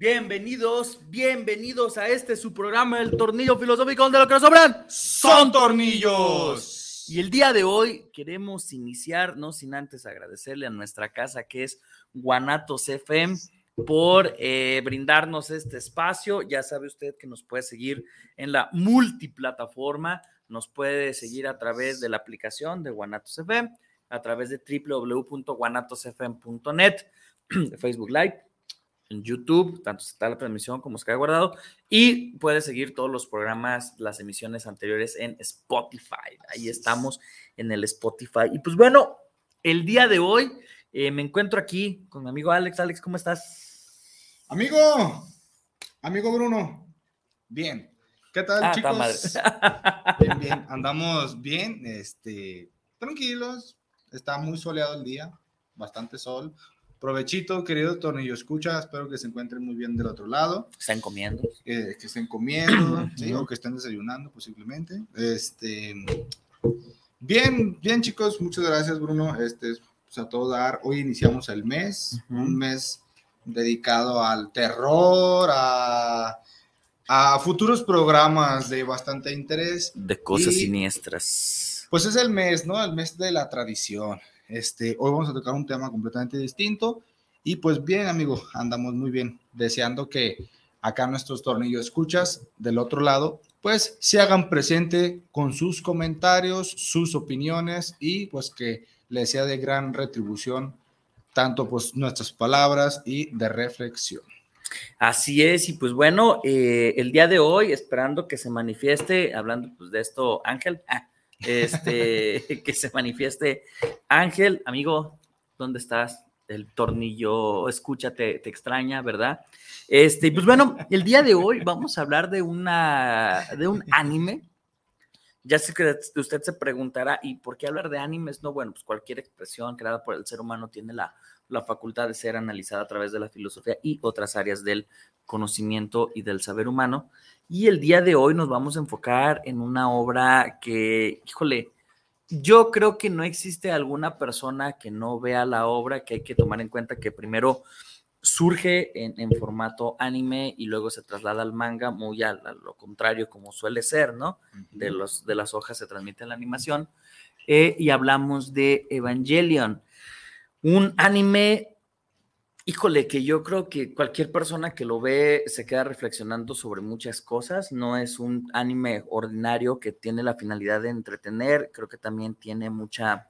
Bienvenidos, bienvenidos a este su programa El Tornillo Filosófico donde lo que nos sobran son tornillos. Y el día de hoy queremos iniciar, no sin antes agradecerle a nuestra casa que es Guanatos FM por eh, brindarnos este espacio. Ya sabe usted que nos puede seguir en la multiplataforma, nos puede seguir a través de la aplicación de Guanatos FM, a través de www.guanatosfm.net, de Facebook Live, en YouTube, tanto está la transmisión como se queda guardado, y puede seguir todos los programas, las emisiones anteriores en Spotify. Ahí estamos en el Spotify. Y pues bueno, el día de hoy eh, me encuentro aquí con mi amigo Alex. Alex, ¿cómo estás? Amigo, amigo Bruno, bien. ¿Qué tal, ah, chicos? Bien, bien, andamos bien, este, tranquilos. Está muy soleado el día, bastante sol. Provechito, querido Tornillo Escucha, espero que se encuentren muy bien del otro lado. Estén comiendo. que estén comiendo, o que estén desayunando posiblemente. Este, bien, bien chicos, muchas gracias Bruno. Este, pues, a todo dar, hoy iniciamos el mes, un mes dedicado al terror, a, futuros programas de bastante interés. De cosas siniestras. Pues es el mes, ¿no? El mes de la tradición. Este, hoy vamos a tocar un tema completamente distinto. Y pues bien, amigo, andamos muy bien. Deseando que acá nuestros tornillos escuchas del otro lado, pues se hagan presente con sus comentarios, sus opiniones y pues que les sea de gran retribución tanto pues nuestras palabras y de reflexión. Así es, y pues bueno, eh, el día de hoy, esperando que se manifieste, hablando pues de esto, Ángel, ah, este, que se manifieste Ángel, amigo, ¿dónde estás? El tornillo, escúchate, te extraña, ¿verdad? Este, pues bueno, el día de hoy vamos a hablar de una, de un anime. Ya sé que usted se preguntará, ¿y por qué hablar de animes? No, bueno, pues cualquier expresión creada por el ser humano tiene la la facultad de ser analizada a través de la filosofía y otras áreas del conocimiento y del saber humano. Y el día de hoy nos vamos a enfocar en una obra que, híjole, yo creo que no existe alguna persona que no vea la obra, que hay que tomar en cuenta que primero surge en, formato anime y luego se traslada al manga, muy a, lo contrario como suele ser, ¿no? De, los, de las hojas se transmite la animación. Eh, y hablamos de Evangelion. Un anime, híjole, que yo creo que cualquier persona que lo ve se queda reflexionando sobre muchas cosas. No es un anime ordinario que tiene la finalidad de entretener, creo que también tiene mucha,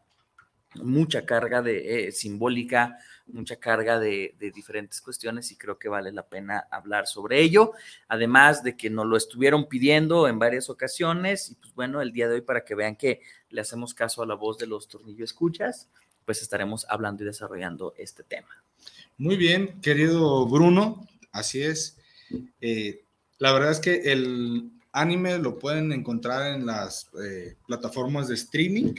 mucha carga de eh, simbólica, mucha carga de, de, diferentes cuestiones y creo que vale la pena hablar sobre ello. Además de que nos lo estuvieron pidiendo en varias ocasiones y pues bueno, el día de hoy para que vean que le hacemos caso a la voz de los tornillos escuchas pues estaremos hablando y desarrollando este tema. Muy bien, querido Bruno, así es. Eh, la verdad es que el anime lo pueden encontrar en las eh, plataformas de streaming.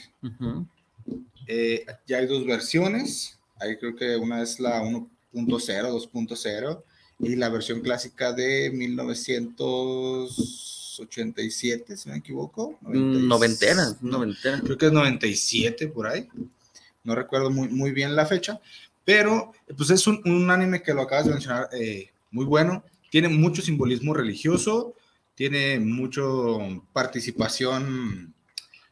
Eh, ya hay dos versiones. Ahí creo que una es la 1.0, 2.0 y la versión clásica de 1987, si no me equivoco. Noventena, noventena. Creo que es 97 por ahí no recuerdo muy, muy bien la fecha, pero pues es un, anime que lo acabas de mencionar, eh, muy bueno, tiene mucho simbolismo religioso, tiene mucho participación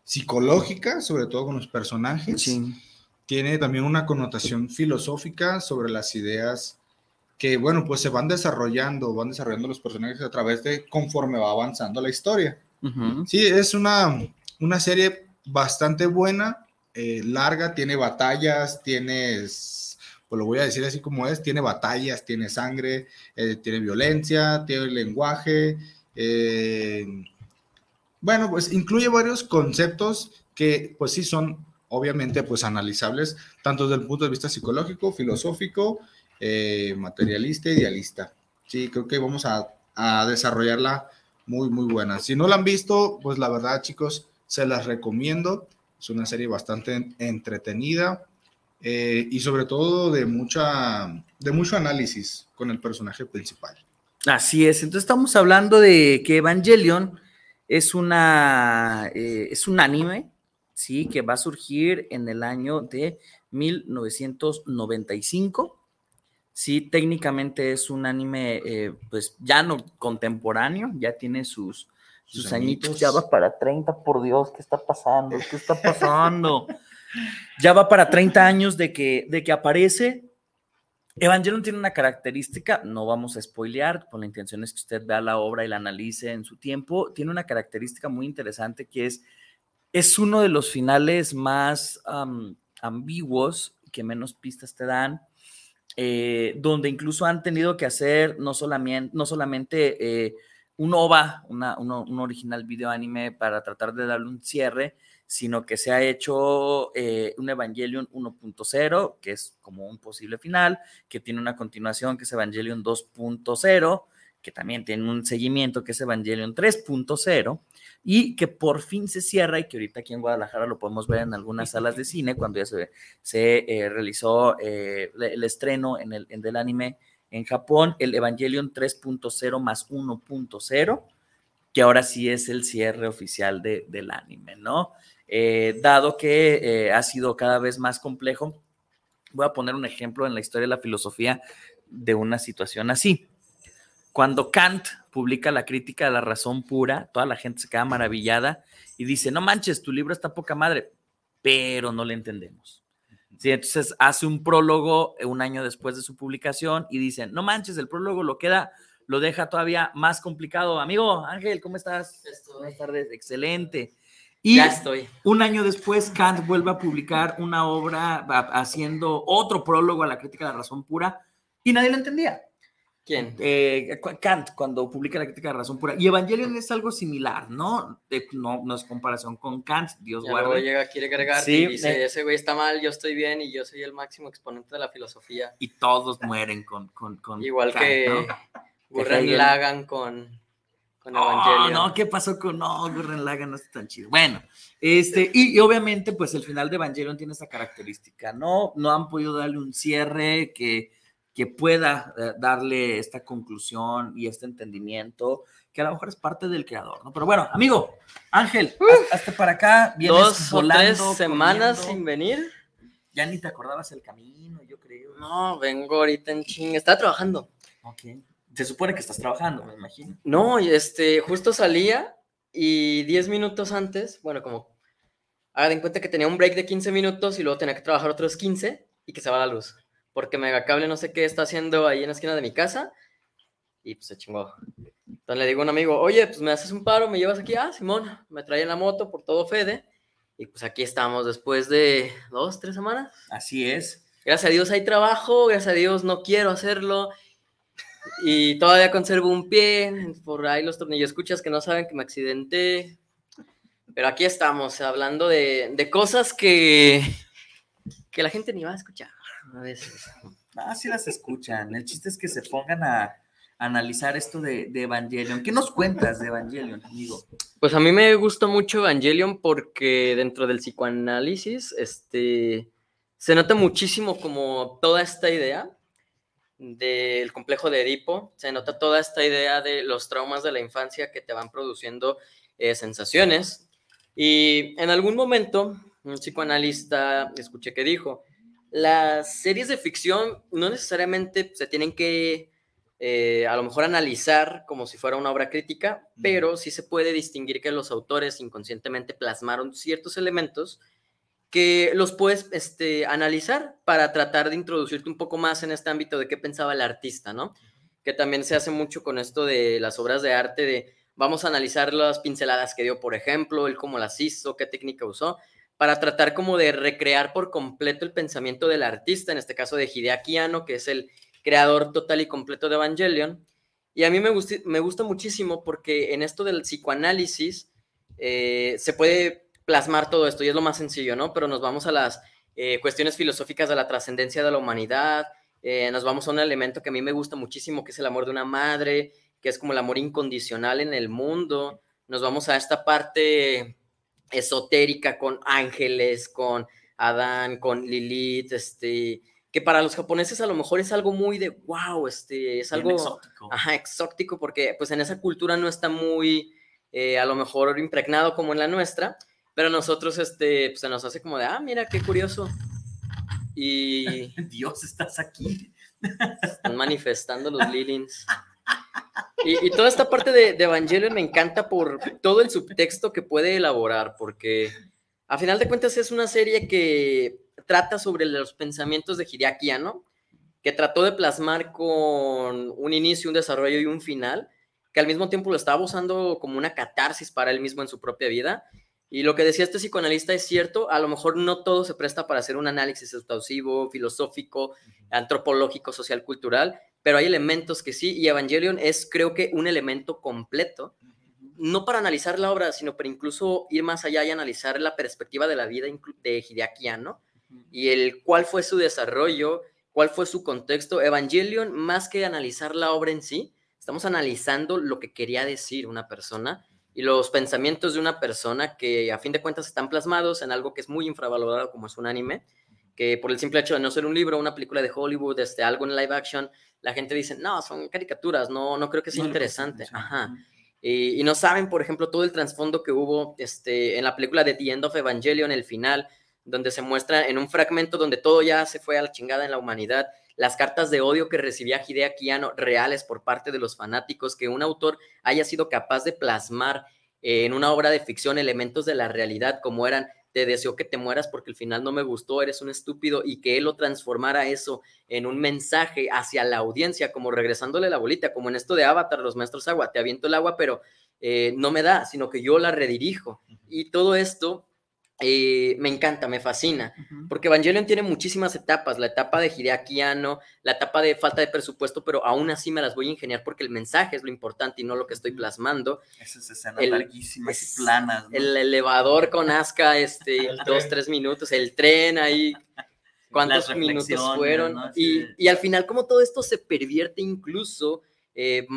psicológica, sobre todo con los personajes. Tiene también una connotación filosófica sobre las ideas que, bueno, pues se van desarrollando, van desarrollando los personajes a través de conforme va avanzando la historia. Sí, es una, una serie bastante buena, eh, larga, tiene batallas, tienes, pues lo voy a decir así como es, tiene batallas, tiene sangre, eh, tiene violencia, tiene lenguaje. Eh, bueno, pues incluye varios conceptos que pues sí son obviamente pues analizables tanto desde el punto de vista psicológico, filosófico, materialista, idealista. Sí, creo que vamos a, a desarrollarla muy, muy buena. Si no la han visto, pues la verdad, chicos, se las recomiendo. Es una serie bastante entretenida eh, y sobre todo de, mucha, de mucho análisis con el personaje principal. Así es, entonces estamos hablando de que Evangelion es, una, eh, es un anime, ¿sí? Que va a surgir en el año de 1995. Sí, técnicamente es un anime, eh, pues ya no contemporáneo, ya tiene sus, sus, añitos. Ya va para 30, por Dios, ¿qué está pasando? ¿Qué está pasando? ya va para 30 años de que, de que aparece. Evangelion tiene una característica, no vamos a spoilear, con la intención es que usted vea la obra y la analice en su tiempo. Tiene una característica muy interesante que es, es uno de los finales más ambiguos que menos pistas te dan. Eh, donde incluso han tenido que hacer no solamente, no solamente eh, un OVA, un original video anime para tratar de darle un cierre, sino que se ha hecho eh, un Evangelion 1.0, que es como un posible final, que tiene una continuación que es Evangelion 2.0, que también tiene un seguimiento que es Evangelion 3.0, y que por fin se cierra y que ahorita aquí en Guadalajara lo podemos ver en algunas salas de cine cuando ya se, se eh, realizó eh, el, estreno en el del anime en Japón, el Evangelion 3.0 más 1.0, que ahora sí es el cierre oficial de, del anime, ¿no? Eh, dado que eh, ha sido cada vez más complejo, voy a poner un ejemplo en la historia de la filosofía de una situación así. Cuando Kant publica la crítica de la razón pura, toda la gente se queda maravillada y dice, no manches, tu libro está poca madre, pero no le entendemos. Sí, entonces hace un prólogo eh, un año después de su publicación y dicen, no manches, el prólogo lo queda, lo deja todavía más complicado. Amigo Ángel, ¿cómo estás? Buenas tardes, excelente. Y ya estoy. un año después, Kant vuelve a publicar una obra haciendo otro prólogo a la crítica de la razón pura y nadie lo entendía. ¿Quién? Eh, Kant, cuando publica la crítica de razón pura. Y Evangelion es algo similar, ¿no? no, no es comparación con Kant, Dios ya guarde. llega, quiere agregar y dice, ese güey está mal, yo estoy bien y yo soy el máximo exponente de la filosofía. Y todos mueren con, con, con Igual que ¿no? Gurren Lagan con, con oh, Evangelion. no, ¿qué pasó con no? Gurren Lagan no está tan chido. Bueno, este, y, y, obviamente, pues el final de Evangelion tiene esa característica, ¿no? No han podido darle un cierre que que pueda eh, darle esta conclusión y este entendimiento, que a lo mejor es parte del creador, ¿no? Pero bueno, amigo, Ángel, hasta para acá, vienes dos volando, o tres semanas corriendo. sin venir. Ya ni te acordabas el camino, yo creo. No, vengo ahorita en ching, estaba trabajando. Ok. Se supone que estás trabajando, me imagino. No, este, justo salía y 10 minutos antes, bueno, como hagan en cuenta que tenía un break de 15 minutos y luego tenía que trabajar otros 15 y que se va la luz porque Megacable no sé qué está haciendo ahí en la esquina de mi casa y pues se chingó. Entonces le digo a un amigo, oye, pues me haces un paro, me llevas aquí, ah, Simón, me trae en la moto por todo Fede y pues aquí estamos después de dos, tres semanas. Así es. Gracias a Dios hay trabajo, gracias a Dios no quiero hacerlo y todavía conservo un pie, por ahí los tornillos escuchas que no saben que me accidenté, pero aquí estamos hablando de, de cosas que, que la gente ni va a escuchar a veces. Ah, sí las escuchan. El chiste es que se pongan a, analizar esto de, de, Evangelion. ¿Qué nos cuentas de Evangelion, amigo? Pues a mí me gusta mucho Evangelion porque dentro del psicoanálisis, este, se nota muchísimo como toda esta idea del complejo de Edipo, se nota toda esta idea de los traumas de la infancia que te van produciendo eh, sensaciones. Y en algún momento, un psicoanalista escuché que dijo, las series de ficción no necesariamente se tienen que eh, a lo mejor analizar como si fuera una obra crítica, pero sí se puede distinguir que los autores inconscientemente plasmaron ciertos elementos que los puedes este, analizar para tratar de introducirte un poco más en este ámbito de qué pensaba el artista, ¿no? Que también se hace mucho con esto de las obras de arte, de vamos a analizar las pinceladas que dio, por ejemplo, él cómo las hizo, qué técnica usó, para tratar como de recrear por completo el pensamiento del artista, en este caso de Hideaki Anno, que es el creador total y completo de Evangelion. Y a mí me gusta, me gusta muchísimo porque en esto del psicoanálisis eh, se puede plasmar todo esto y es lo más sencillo, ¿no? Pero nos vamos a las eh, cuestiones filosóficas de la trascendencia de la humanidad, eh, nos vamos a un elemento que a mí me gusta muchísimo, que es el amor de una madre, que es como el amor incondicional en el mundo, nos vamos a esta parte esotérica con ángeles, con Adán, con Lilith, este, que para los japoneses a lo mejor es algo muy de wow, este, es algo exótico. Ajá, exótico, porque pues en esa cultura no está muy, eh, a lo mejor impregnado como en la nuestra, pero nosotros, este, pues se nos hace como de, ah, mira, qué curioso. Y Dios, estás aquí. están manifestando los Lilins. Y, y toda esta parte de, de Evangelion me encanta por todo el subtexto que puede elaborar, porque a final de cuentas es una serie que trata sobre los pensamientos de Hideaki Anno, que trató de plasmar con un inicio, un desarrollo y un final, que al mismo tiempo lo estaba usando como una catarsis para él mismo en su propia vida. Y lo que decía este psicoanalista es cierto, a lo mejor no todo se presta para hacer un análisis exhaustivo, filosófico, antropológico, social, cultural, pero hay elementos que sí, y Evangelion es creo que un elemento completo, no para analizar la obra, sino para incluso ir más allá y analizar la perspectiva de la vida de Hideaki Anno y el cuál fue su desarrollo, cuál fue su contexto. Evangelion, más que analizar la obra en sí, estamos analizando lo que quería decir una persona y los pensamientos de una persona que a fin de cuentas están plasmados en algo que es muy infravalorado como es un anime, que por el simple hecho de no ser un libro, una película de Hollywood, este, algo en live action, la gente dice, no, son caricaturas, no, no creo que sea No interesante. Ajá. Y, y no saben, por ejemplo, todo el trasfondo que hubo este, en la película de The End of Evangelion, el final, donde se muestra en un fragmento donde todo ya se fue a la chingada en la humanidad, las cartas de odio que recibía Hideaki Anno reales por parte de los fanáticos, que un autor haya sido capaz de plasmar eh, en una obra de ficción elementos de la realidad como eran te deseo que te mueras porque al final no me gustó, eres un estúpido, y que él lo transformara eso en un mensaje hacia la audiencia, como regresándole la bolita, como en esto de Avatar, los maestros agua, te aviento el agua, pero eh, no me da, sino que yo la redirijo. Y todo esto eh, me encanta, me fascina, porque Evangelion tiene muchísimas etapas, la etapa de Hideaki Anno, la etapa de falta de presupuesto, pero aún así me las voy a ingeniar porque el mensaje es lo importante y no lo que estoy plasmando. Esas escenas El- larguísimas es- y planas. ¿no? El elevador con Asuka, este, El dos, tren. tres minutos, el tren ahí, cuántos minutos fueron. ¿no? Y, Sí. y al final, como todo esto se pervierte incluso eh,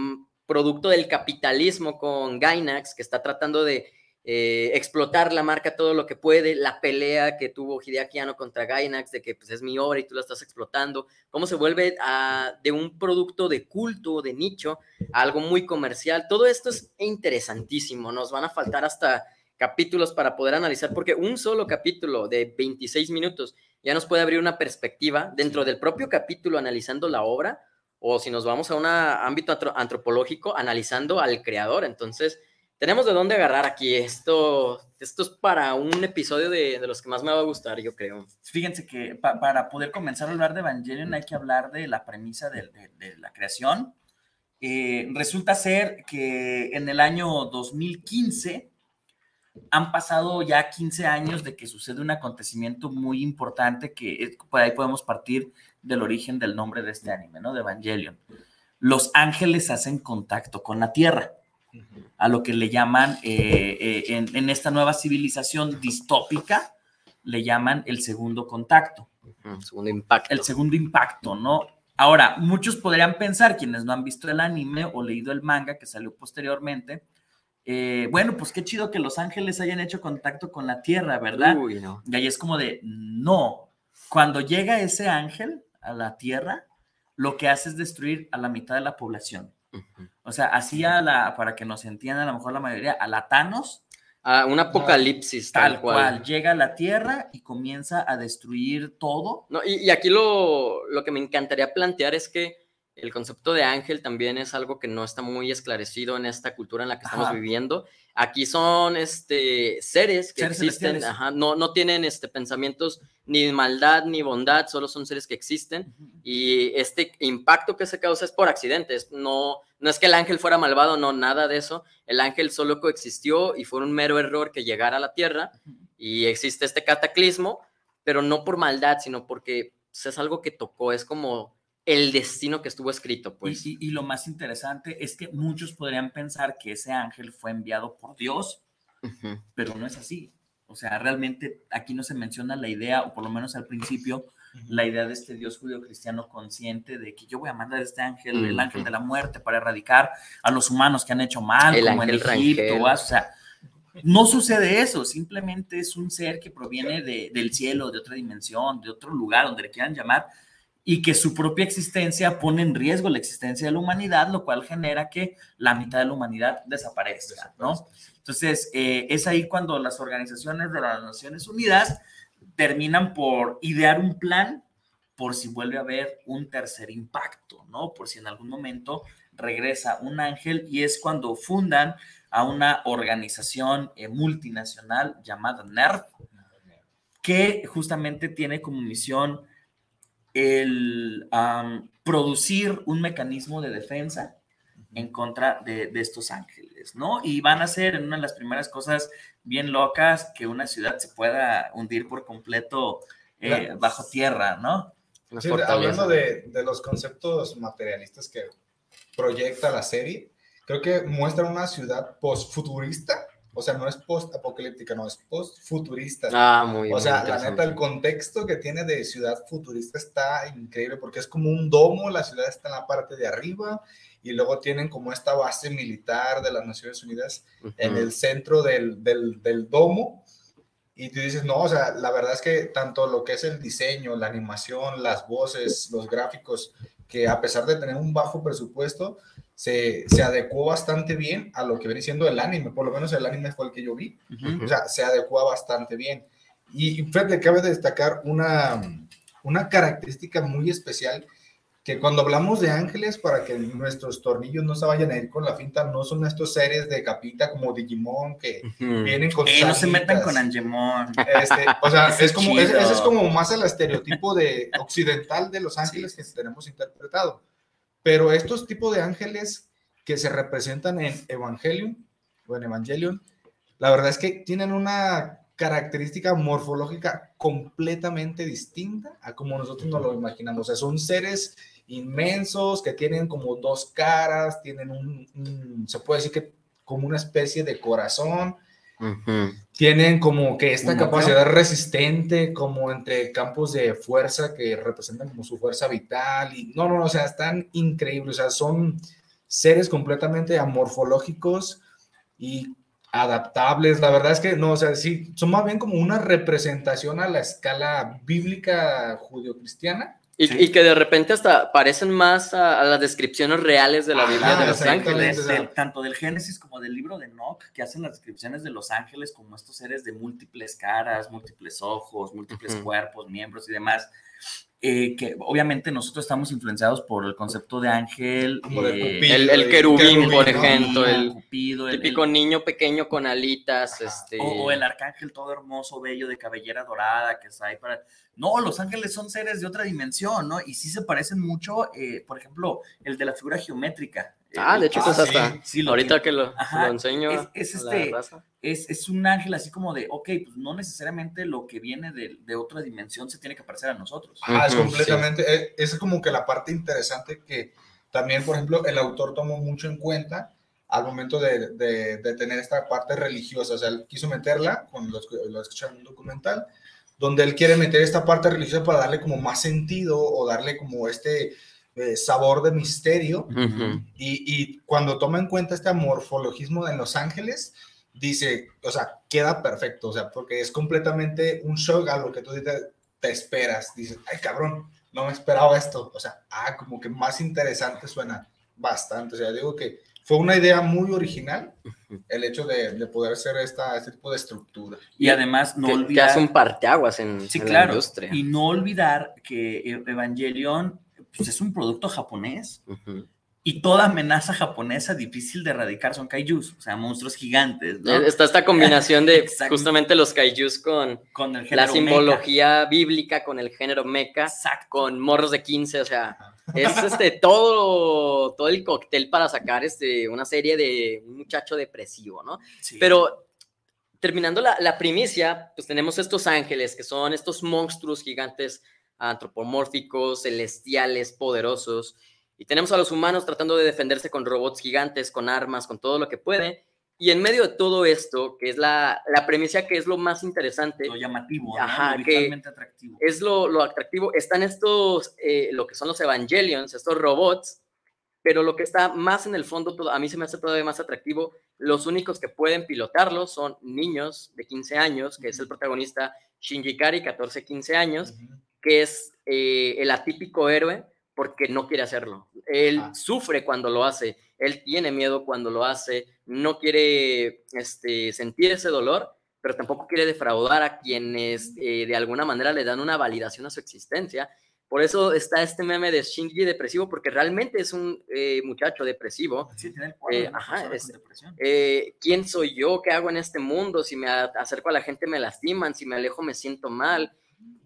producto del capitalismo con Gainax, que está tratando de eh, explotar la marca todo lo que puede, la pelea que tuvo Hideaki Anno contra Gainax, de que pues, es mi obra y tú la estás explotando, cómo se vuelve a- de un producto de culto, de nicho, a algo muy comercial. Todo esto es interesantísimo, nos van a faltar hasta capítulos para poder analizar, porque un solo capítulo de 26 minutos ya nos puede abrir una perspectiva dentro del propio capítulo analizando la obra, o si nos vamos a un ámbito antro- antropológico, analizando al creador. Entonces, tenemos de dónde agarrar aquí. Esto, esto es para un episodio de, de los que más me va a gustar, yo creo. Fíjense que pa- para poder comenzar a hablar de Evangelion hay que hablar de la premisa de, de- de la creación. Eh, resulta ser que en el año 2015 han pasado ya 15 años de que sucede un acontecimiento muy importante que es- por ahí podemos partir del origen del nombre de este anime, ¿no? De Evangelion. Los ángeles hacen contacto con la Tierra a lo que le llaman eh, eh, en, en esta nueva civilización distópica, le llaman el segundo contacto, Mm, segundo impacto. el segundo impacto, ¿no? Ahora, muchos podrían pensar, quienes no han visto el anime o leído el manga que salió posteriormente, eh, bueno, pues qué chido que los ángeles hayan hecho contacto con la Tierra, ¿verdad? Uy, no. Y ahí es como de, no, cuando llega ese ángel a la Tierra, lo que hace es destruir a la mitad de la población. O sea, hacía la, para que nos entiendan a lo mejor la mayoría, a la Thanos, Ah, un apocalipsis tal, tal cual. cual. llega a la Tierra y comienza a destruir todo. No, y, y aquí lo, lo que me encantaría plantear es que el concepto de ángel también es algo que no está muy esclarecido en esta cultura en la que estamos Ajá. viviendo. Aquí son este, seres que Seres existen, ajá, no, no tienen este, pensamientos ni maldad ni bondad, solo son seres que existen y este impacto que se causa es por accidentes. No, no es que el ángel fuera malvado, no, nada de eso. El ángel solo coexistió y fue un mero error que llegara a la tierra y existe este cataclismo, pero no por maldad, sino porque pues, es algo que tocó, es como el destino que estuvo escrito, pues. Y, y- y lo más interesante es que muchos podrían pensar que ese ángel fue enviado por Dios, pero no es así. O sea, realmente aquí no se menciona la idea, o por lo menos al principio, la idea de este Dios judío cristiano consciente de que yo voy a mandar este ángel, el ángel de la muerte, para erradicar a los humanos que han hecho mal, El como en Egipto. O sea, no sucede eso, simplemente es un ser que proviene de- del cielo, de otra dimensión, de otro lugar, donde le quieran llamar, y que su propia existencia pone en riesgo la existencia de la humanidad, lo cual genera que la mitad de la humanidad desaparezca, ¿no? Entonces, eh, es ahí cuando las organizaciones de las Naciones Unidas terminan por idear un plan por si vuelve a haber un tercer impacto, ¿no? Por si en algún momento regresa un ángel y es cuando fundan a una organización eh, multinacional llamada NERF, que justamente tiene como misión el producir un mecanismo de defensa en contra de, de estos ángeles, ¿no? Y van a ser en una de las primeras cosas bien locas que una ciudad se pueda hundir por completo eh, Claro. bajo tierra, ¿no? Sí, hablando de, de los conceptos materialistas que proyecta la serie, creo que muestra una ciudad post-futurista, o sea, no es post-apocalíptica, no, es post-futurista. Ah, muy O sea, la neta, el contexto que tiene de ciudad futurista está increíble porque es como un domo, la ciudad está en la parte de arriba y luego tienen como esta base militar de las Naciones Unidas en Ujú. el centro del, del, del domo. Y tú dices, no, o sea, la verdad es que tanto lo que es el diseño, la animación, las voces, los gráficos, que a pesar de tener un bajo presupuesto, se, se adecuó bastante bien a lo que viene siendo el anime. Por lo menos el anime fue el que yo vi. Ujú. O sea, se adecua bastante bien. Y fíjate, cabe destacar una, una característica muy especial, que cuando hablamos de ángeles, para que nuestros tornillos no se vayan a ir con la finta, no son estos seres de capita como Digimon que vienen con Eh, no se metan con Angemon. Este, o sea, Ese es como, ese es como más el estereotipo de occidental de los ángeles que tenemos interpretado. Pero estos tipos de ángeles que se representan en Evangelion o en Evangelion, la verdad es que tienen una característica morfológica completamente distinta a como nosotros nos lo imaginamos. O sea, son seres inmensos que tienen como dos caras, tienen un, un- se puede decir que como una especie de corazón, Tienen como que esta ¿Un capacidad resistente, como entre campos de fuerza que representan como su fuerza vital. Y no, no, no, o sea, están increíbles. O sea, son seres completamente amorfológicos y adaptables. La verdad es que no, o sea, sí, son más bien como una representación a la escala bíblica judio-cristiana. Y, Sí. y que de repente hasta parecen más a, a las descripciones reales de la Ajá, Biblia de los ángeles. Tanto del Génesis como del libro de Enoch, que hacen las descripciones de los ángeles como estos seres de múltiples caras, múltiples ojos, múltiples cuerpos, miembros y demás. Eh, que obviamente nosotros estamos influenciados por el concepto de ángel. Como eh, Cupido el- querubín, por ejemplo, el Cupido, el- Típico el- niño pequeño con alitas, este... o, o el arcángel todo hermoso, bello, de cabellera dorada, que está ahí para... No, los ángeles son seres de otra dimensión, ¿no? Y sí se parecen mucho, eh, por ejemplo, el de la figura geométrica. Ah, El- de hecho, Ah, pues sí. hasta Sí, lo ahorita tiene. que lo, Ajá, lo enseño es- es este- raza. es, es un ángel así como de, ok, pues no necesariamente lo que viene de, de otra dimensión se tiene que parecer a nosotros. Ah, es Ujú, completamente, eh, es como que la parte interesante que también, por ejemplo, el autor tomó mucho en cuenta al momento de, de- de tener esta parte religiosa, o sea, él quiso meterla, con los que lo escucharon en un documental, donde él quiere meter esta parte religiosa para darle como más sentido o darle como este eh, sabor de misterio. Y, y cuando toma en cuenta este morfologismo en Los Ángeles, dice, o sea, queda perfecto, o sea, porque es completamente un shock a lo que tú te, te esperas. Dices, ay, cabrón, no me esperaba esto. O sea, ah, como que más interesante suena bastante. O sea, digo que fue una idea muy original el hecho de, de poder hacer esta, este tipo de estructura. Y además no que, que olvidar... hace un parteaguas en, Sí, en claro. la industria. Y no olvidar que Evangelion pues es un producto japonés. Y toda amenaza japonesa difícil de erradicar son kaijus, o sea, monstruos gigantes. ¿no? Está esta combinación de justamente los kaijus con, con el la simbología bíblica, con el género mecha, con morros de 15, o sea, es este, todo, todo el cóctel para sacar este, una serie de un muchacho depresivo, ¿no? Pero terminando la, la primicia, pues tenemos estos ángeles, que son estos monstruos gigantes antropomórficos, celestiales, poderosos, y tenemos a los humanos tratando de defenderse con robots gigantes, con armas, con todo lo que puede. Y en medio de todo esto, que es la, la premisa que es lo más interesante. Lo llamativo, ajá, lo que atractivo. Es lo, lo, atractivo. Están estos, eh, lo que son los Evangelions, estos robots, pero lo que está más en el fondo, todo, a mí se me hace todavía más atractivo, los únicos que pueden pilotarlos son niños de 15 años, que es el protagonista Shinji Kari, 14, 15 años, que es eh, el atípico héroe porque no quiere hacerlo. Él ah. sufre cuando lo hace, él tiene miedo cuando lo hace, no quiere este, sentir ese dolor, pero tampoco quiere defraudar a quienes eh, de alguna manera le dan una validación a su existencia. Por eso está este meme de Shinji depresivo, porque realmente es un eh, muchacho depresivo. Sí, tiene eh, ajá, ¿Quién soy yo? ¿Qué hago en este mundo? Si me acerco a la gente me lastiman, si me alejo me siento mal.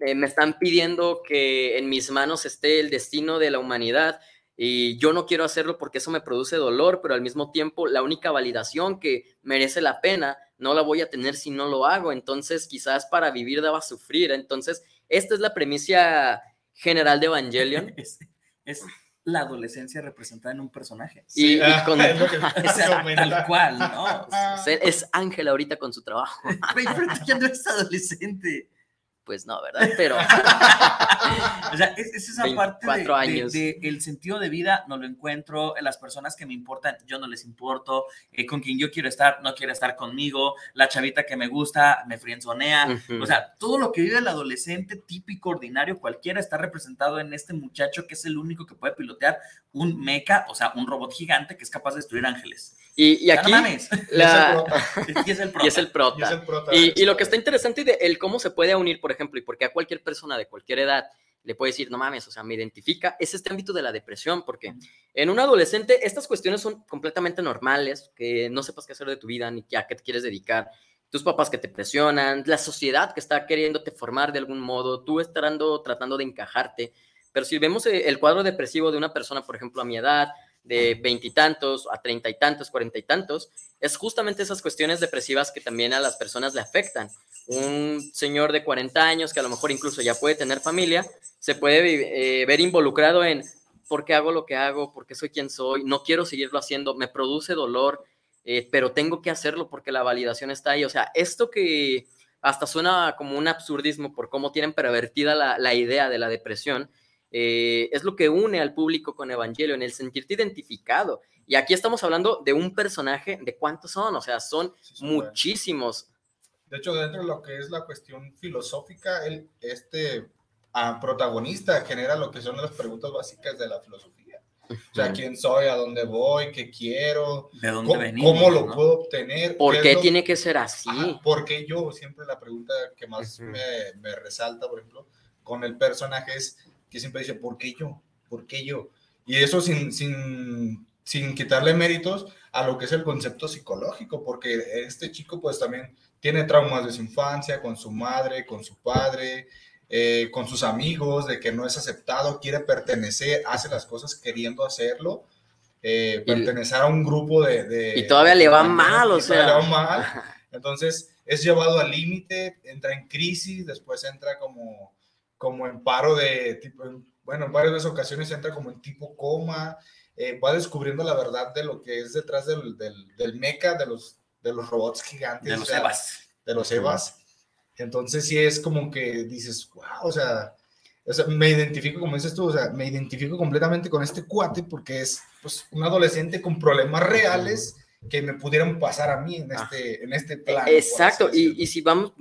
Eh, me están pidiendo que en mis manos esté el destino de la humanidad y yo no quiero hacerlo porque eso me produce dolor, pero al mismo tiempo la única validación que merece la pena no la voy a tener si no lo hago, entonces quizás para vivir deba sufrir, entonces esta es la premisa general de Evangelion. Es, la adolescencia representada en un personaje. Y, con, es tal cual, ¿no? Es Ángel ahorita con su trabajo. pero ya no es adolescente pues no, ¿verdad? Pero. o sea, es, esa parte de, años. De, el sentido de vida, no lo encuentro, las personas que me importan, yo no les importo, eh, con quien yo quiero estar, no quiere estar conmigo, la chavita que me gusta, me frienzonea. O sea, todo lo que vive el adolescente típico, ordinario, cualquiera, está representado en este muchacho que es el único que puede pilotear un mecha, o sea, un robot gigante que es capaz de destruir ángeles. Y, aquí. La... y es el prota. Y es el prota. Y, lo que está interesante es el cómo se puede unir, por ejemplo, y porque a cualquier persona de cualquier edad le puede decir, no mames, o sea, me identifica, es este ámbito de la depresión, porque en un adolescente estas cuestiones son completamente normales, que no sepas qué hacer de tu vida ni a qué te quieres dedicar, tus papás que te presionan, la sociedad que está queriéndote formar de algún modo, tú estarando tratando de encajarte. Pero si vemos eh, el cuadro depresivo de una persona, por ejemplo, a mi edad, de veintitantos a treinta y tantos, cuarenta y tantos, es justamente esas cuestiones depresivas que también a las personas le afectan. Un señor de 40 años que a lo mejor incluso ya puede tener familia, se puede eh, ver involucrado en por qué hago lo que hago, por qué soy quien soy, no quiero seguirlo haciendo, me produce dolor, eh, pero tengo que hacerlo porque la validación está ahí. O sea, esto que hasta suena como un absurdismo por cómo tienen pervertida la, la idea de la depresión, eh, es lo que une al público con Evangelio, en el sentirte identificado. Y aquí estamos hablando de un personaje, ¿de cuántos son? O sea, son muchísimos. De hecho, dentro de lo que es la cuestión filosófica, el, este ah, protagonista genera lo que son las preguntas básicas de la filosofía. O sea, quién soy, a dónde voy, qué quiero, ¿De dónde cómo, venimos, cómo lo puedo obtener. ¿Por qué, tiene que ser así? porque yo, siempre la pregunta que más me, me, resalta, por ejemplo, con el personaje es que siempre dice, ¿por qué yo? ¿Por qué yo? Y eso sin, sin, sin quitarle méritos a lo que es el concepto psicológico, porque este chico pues también tiene traumas de su infancia, con su madre, con su padre, eh, con sus amigos, de que no es aceptado, quiere pertenecer, hace las cosas queriendo hacerlo, eh, pertenecer a un grupo de, Y todavía le va mal, o sea. Le va mal. Entonces es llevado al límite, entra en crisis, después entra como como en paro de tipo, bueno, en varias ocasiones entra como en tipo coma, eh, va descubriendo la verdad de lo que es detrás del, del, del mecha, de los, de los robots gigantes. De los Evas. De los Evas. Entonces sí es como que dices, wow, o sea, o sea, me identifico, como dices tú, o sea, me identifico completamente con este cuate porque es pues, un adolescente con problemas reales que me pudieran pasar a mí en ah. este, en este plan. Exacto, y, y, si vamos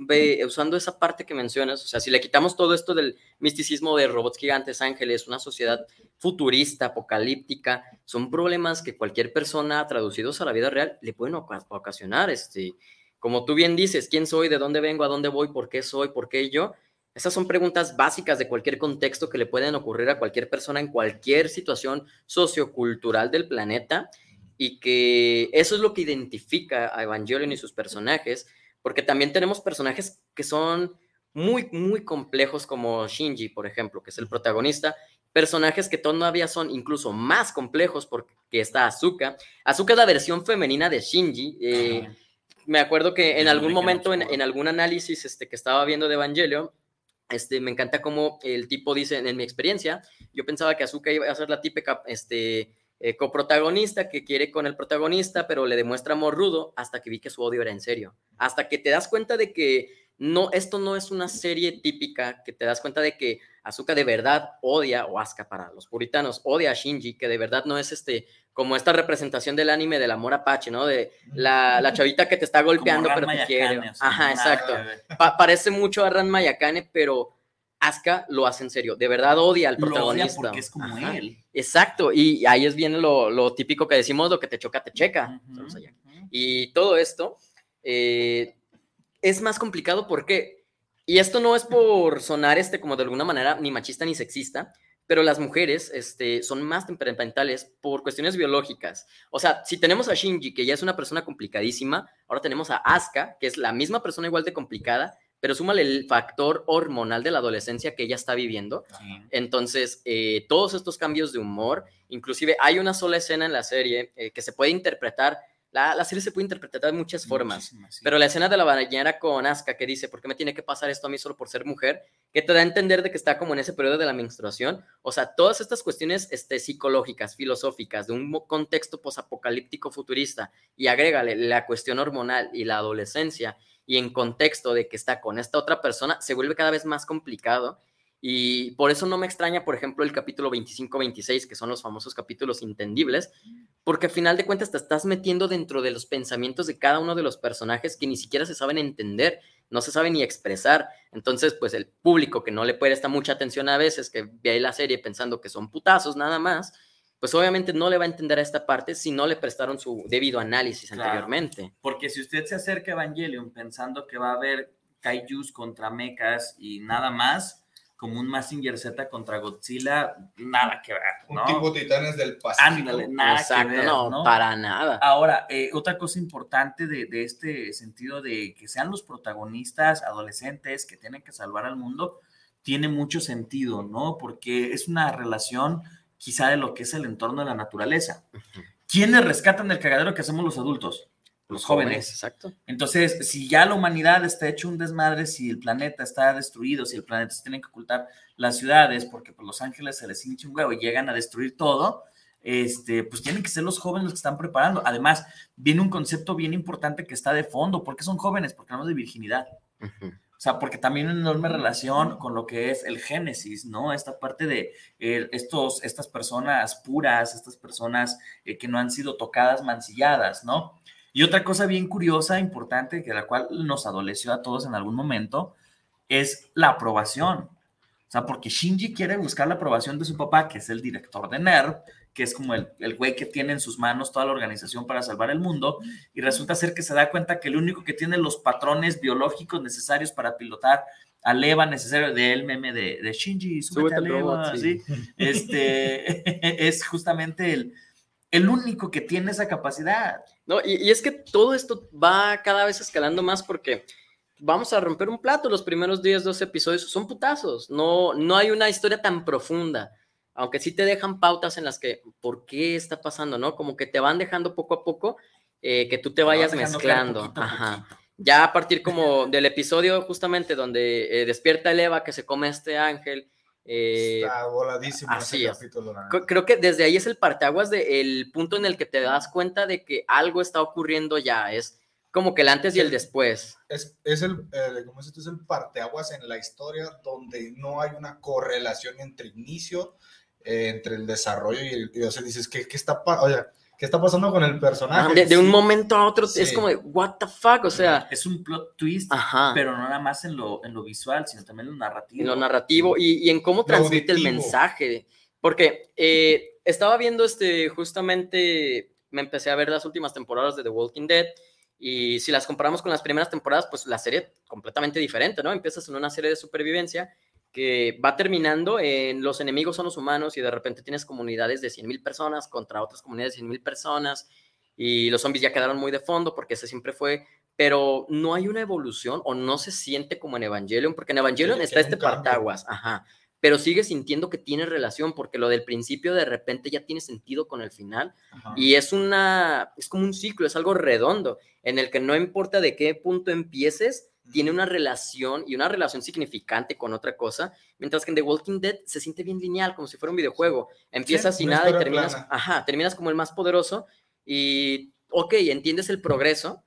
usando esa parte que mencionas, o sea, si le quitamos todo esto del misticismo de robots gigantes, ángeles, una sociedad futurista, apocalíptica, son problemas que cualquier persona traducidos a la vida real le pueden ocasionar, este, como tú bien dices, quién soy, de dónde vengo, a dónde voy, por qué soy, por qué yo, Esas son preguntas básicas de cualquier contexto que le pueden ocurrir a cualquier persona en cualquier situación sociocultural del planeta y que eso es lo que identifica a Evangelion y sus personajes, porque también tenemos personajes que son muy, muy complejos como Shinji, por ejemplo, que es el protagonista, personajes que todavía son incluso más complejos porque está Asuka. Asuka es la versión femenina de Shinji. Eh, me acuerdo que en algún momento, en, algún análisis este, que estaba viendo de Evangelion, este, me encanta cómo el tipo dice, en mi experiencia, yo pensaba que Asuka iba a ser la típica este, eh, coprotagonista que quiere con el protagonista, pero le demuestra amor rudo hasta que vi que su odio era en serio. Hasta que te das cuenta de que no, esto no es una serie típica, que te das cuenta de que Asuka de verdad odia, o Asuka para los puritanos, odia a Shinji, que de verdad no es este, como esta representación del anime del amor apache, ¿no? De la, la chavita que te está golpeando, pero te quiere. Ajá, exacto. parece mucho a Ran Mayakane, pero Asuka lo hace en serio. De verdad odia al protagonista. porque es como él. Exacto. Y ahí es bien lo, lo, típico que decimos, lo que te choca, te checa. Y todo esto eh, es más complicado porque, y esto no es por sonar este como de alguna manera ni machista ni sexista, pero las mujeres este, son más temperamentales por cuestiones biológicas. O sea, si tenemos a Shinji, que ya es una persona complicadísima, ahora tenemos a Asuka, que es la misma persona igual de complicada, pero súmale el factor hormonal de la adolescencia que ella está viviendo. Entonces, eh, todos estos cambios de humor, inclusive hay una sola escena en la serie eh, que se puede interpretar la, serie se puede interpretar de muchas formas, pero la escena de la bañera con Asuka que dice, ¿por qué me tiene que pasar esto a mí solo por ser mujer? Que te da a entender de que está como en ese periodo de la menstruación. O sea, todas estas cuestiones este, psicológicas, filosóficas, de un contexto posapocalíptico futurista, y agrégale la cuestión hormonal y la adolescencia, y en contexto de que está con esta otra persona, se vuelve cada vez más complicado y por eso no me extraña, por ejemplo, el capítulo 25-26, que son los famosos capítulos entendibles, porque al final de cuentas te estás metiendo dentro de los pensamientos de cada uno de los personajes que ni siquiera se saben entender, no se saben ni expresar. Entonces, pues el público que no le presta mucha atención a veces, que ve ahí la serie pensando que son putazos nada más, pues obviamente no le va a entender a esta parte si no le prestaron su debido análisis anteriormente. Porque si usted se acerca a Evangelion pensando que va a haber kaijus contra mechas y nada más, como un Massinger Z contra Godzilla, nada que ver. ¿no? Un tipo Titanes del Pacífico. nada que ver, no, para nada. Ahora, eh, otra cosa importante de, de, este sentido de que sean los protagonistas adolescentes que tienen que salvar al mundo, tiene mucho sentido, ¿no? Porque es una relación quizá de lo que es el entorno de la naturaleza. ¿Quiénes rescatan el cagadero que hacemos los adultos? los jóvenes. Exacto. Entonces, si ya la humanidad está hecho un desmadre, si el planeta está destruido, si el planeta se tiene que ocultar las ciudades, porque pues, los ángeles se les hincha un huevo y llegan a destruir todo, este, pues tienen que ser los jóvenes los que están preparando. Además, viene un concepto bien importante que está de fondo. ¿Por qué son jóvenes? Porque hablamos de virginidad. O sea, porque también hay una enorme relación con lo que es el génesis, ¿no? Esta parte de eh, estos, estas personas puras, estas personas eh, que no han sido tocadas, mancilladas, ¿no? Y otra cosa bien curiosa, importante, que la cual nos adoleció a todos en algún momento, es la aprobación. O sea, porque Shinji quiere buscar la aprobación de su papá, que es el director de NERV, que es como el, el güey que tiene en sus manos toda la organización para salvar el mundo, y resulta ser que se da cuenta que el único que tiene los patrones biológicos necesarios para pilotar al EVA necesario del meme de, de Shinji, súbete, al EVA, ¿sí? este, es justamente el, el único que tiene esa capacidad. No, y, es que todo esto va cada vez escalando más porque vamos a romper un plato los primeros 10, 12 episodios, son putazos, no, no hay una historia tan profunda, aunque sí te dejan pautas en las que, ¿por qué está pasando? ¿No? Como que te van dejando poco a poco eh, que tú te, vayas mezclando. Ajá. Ya a partir como del episodio justamente donde eh, despierta el Eva que se come este ángel eh, Está voladísimo así capítulo. Creo que desde ahí es el parteaguas del punto en el que te das cuenta de que algo está ocurriendo ya. Es como que el antes y el después. Es, es el, eh, ¿cómo es esto? Es el parteaguas en la historia donde no hay una correlación entre inicio, eh, entre el desarrollo y, el, y o sea, dices, ¿qué, qué está pasando? ¿qué está pasando con el personaje? de, un momento a otro es como de, what the fuck, o sea. Es un plot twist, pero no nada más en lo, en lo visual, sino también en lo narrativo. En lo narrativo y, y en cómo transmite el mensaje. Porque eh, estaba viendo este, justamente, me empecé a ver las últimas temporadas de The Walking Dead Y si las comparamos con las primeras temporadas, pues la serie completamente diferente, ¿no? Empiezas en una serie de supervivencia que va terminando en los enemigos son los humanos y de repente tienes comunidades de 100.000 personas contra otras comunidades de 100.000 personas y los zombies ya quedaron muy de fondo porque ese siempre fue, pero no hay una evolución o no se siente como en Evangelion, porque en Evangelion está este partaguas, ajá, pero sigue sintiendo que tiene relación porque lo del principio de repente ya tiene sentido con el final y es una, es como un ciclo, es algo redondo en el que no importa de qué punto empieces, tiene una relación y una relación significante con otra cosa, mientras que en The Walking Dead se siente bien lineal, como si fuera un videojuego. Empiezas sin nada y terminas, ajá, terminas como el más poderoso y, ok, entiendes el progreso,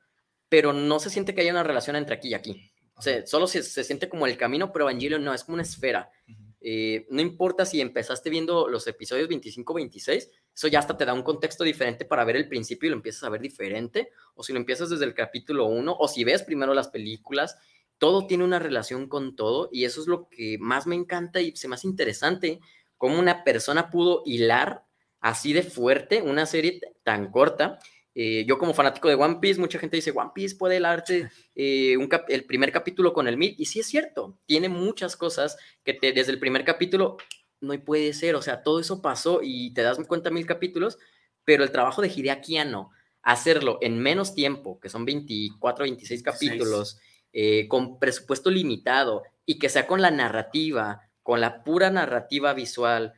pero no se siente que haya una relación entre aquí y aquí. O sea, solo se, se siente como el camino, pero Evangelion no, es como una esfera. Eh, no importa si empezaste viendo los episodios 25-26, eso ya hasta te da un contexto diferente para ver el principio y lo empiezas a ver diferente, o si lo empiezas desde el capítulo 1, o si ves primero las películas, todo tiene una relación con todo y eso es lo que más me encanta y se me hace interesante, cómo una persona pudo hilar así de fuerte una serie tan corta eh, yo como fanático de One Piece, mucha gente dice, One Piece puede helarte eh, un el primer capítulo con el mid, y sí es cierto, tiene muchas cosas que te, desde el primer capítulo no puede ser, o sea, todo eso pasó y te das cuenta mil capítulos, pero el trabajo de Hideaki Anno, hacerlo en menos tiempo, que son 24, 26 capítulos, eh, con presupuesto limitado, y que sea con la narrativa, con la pura narrativa visual,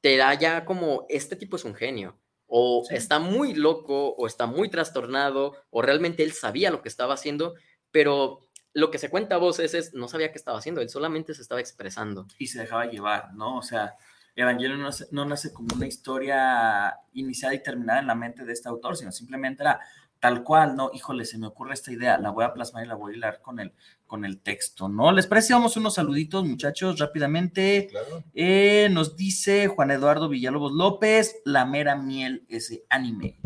te da ya como, este tipo es un genio o está muy loco, o está muy trastornado, o realmente él sabía lo que estaba haciendo, pero lo que se cuenta a voces es, no sabía qué estaba haciendo, él solamente se estaba expresando. Y se dejaba llevar, ¿no? O sea, Evangelio no, no nace como una historia iniciada y terminada en la mente de este autor, sino simplemente era tal cual, ¿no? Híjole, se me ocurre esta idea, la voy a plasmar y la voy a hilar con el, con el texto, ¿no? Les parece, vamos unos saluditos, muchachos, rápidamente. Eh, nos dice Juan Eduardo Villalobos López, La Mera Miel, ese anime.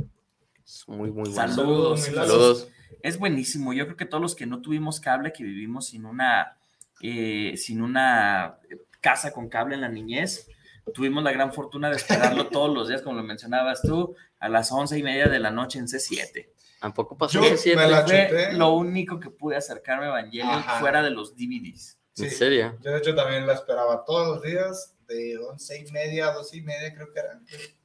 Muy, muy bueno. Saludos, saludos. Es buenísimo. Yo creo que todos los que no tuvimos cable, que vivimos sin una, eh, sin una casa con cable en la niñez, tuvimos la gran fortuna de esperarlo todos los días, como lo mencionabas tú, a las once y media de la noche en C7. Tampoco pasó Yo me la chuté. lo único que pude acercarme a Evangelion fuera de los DVDs. ¿En serio? Yo de hecho también la esperaba todos los días, de once y media, doce y media creo que era.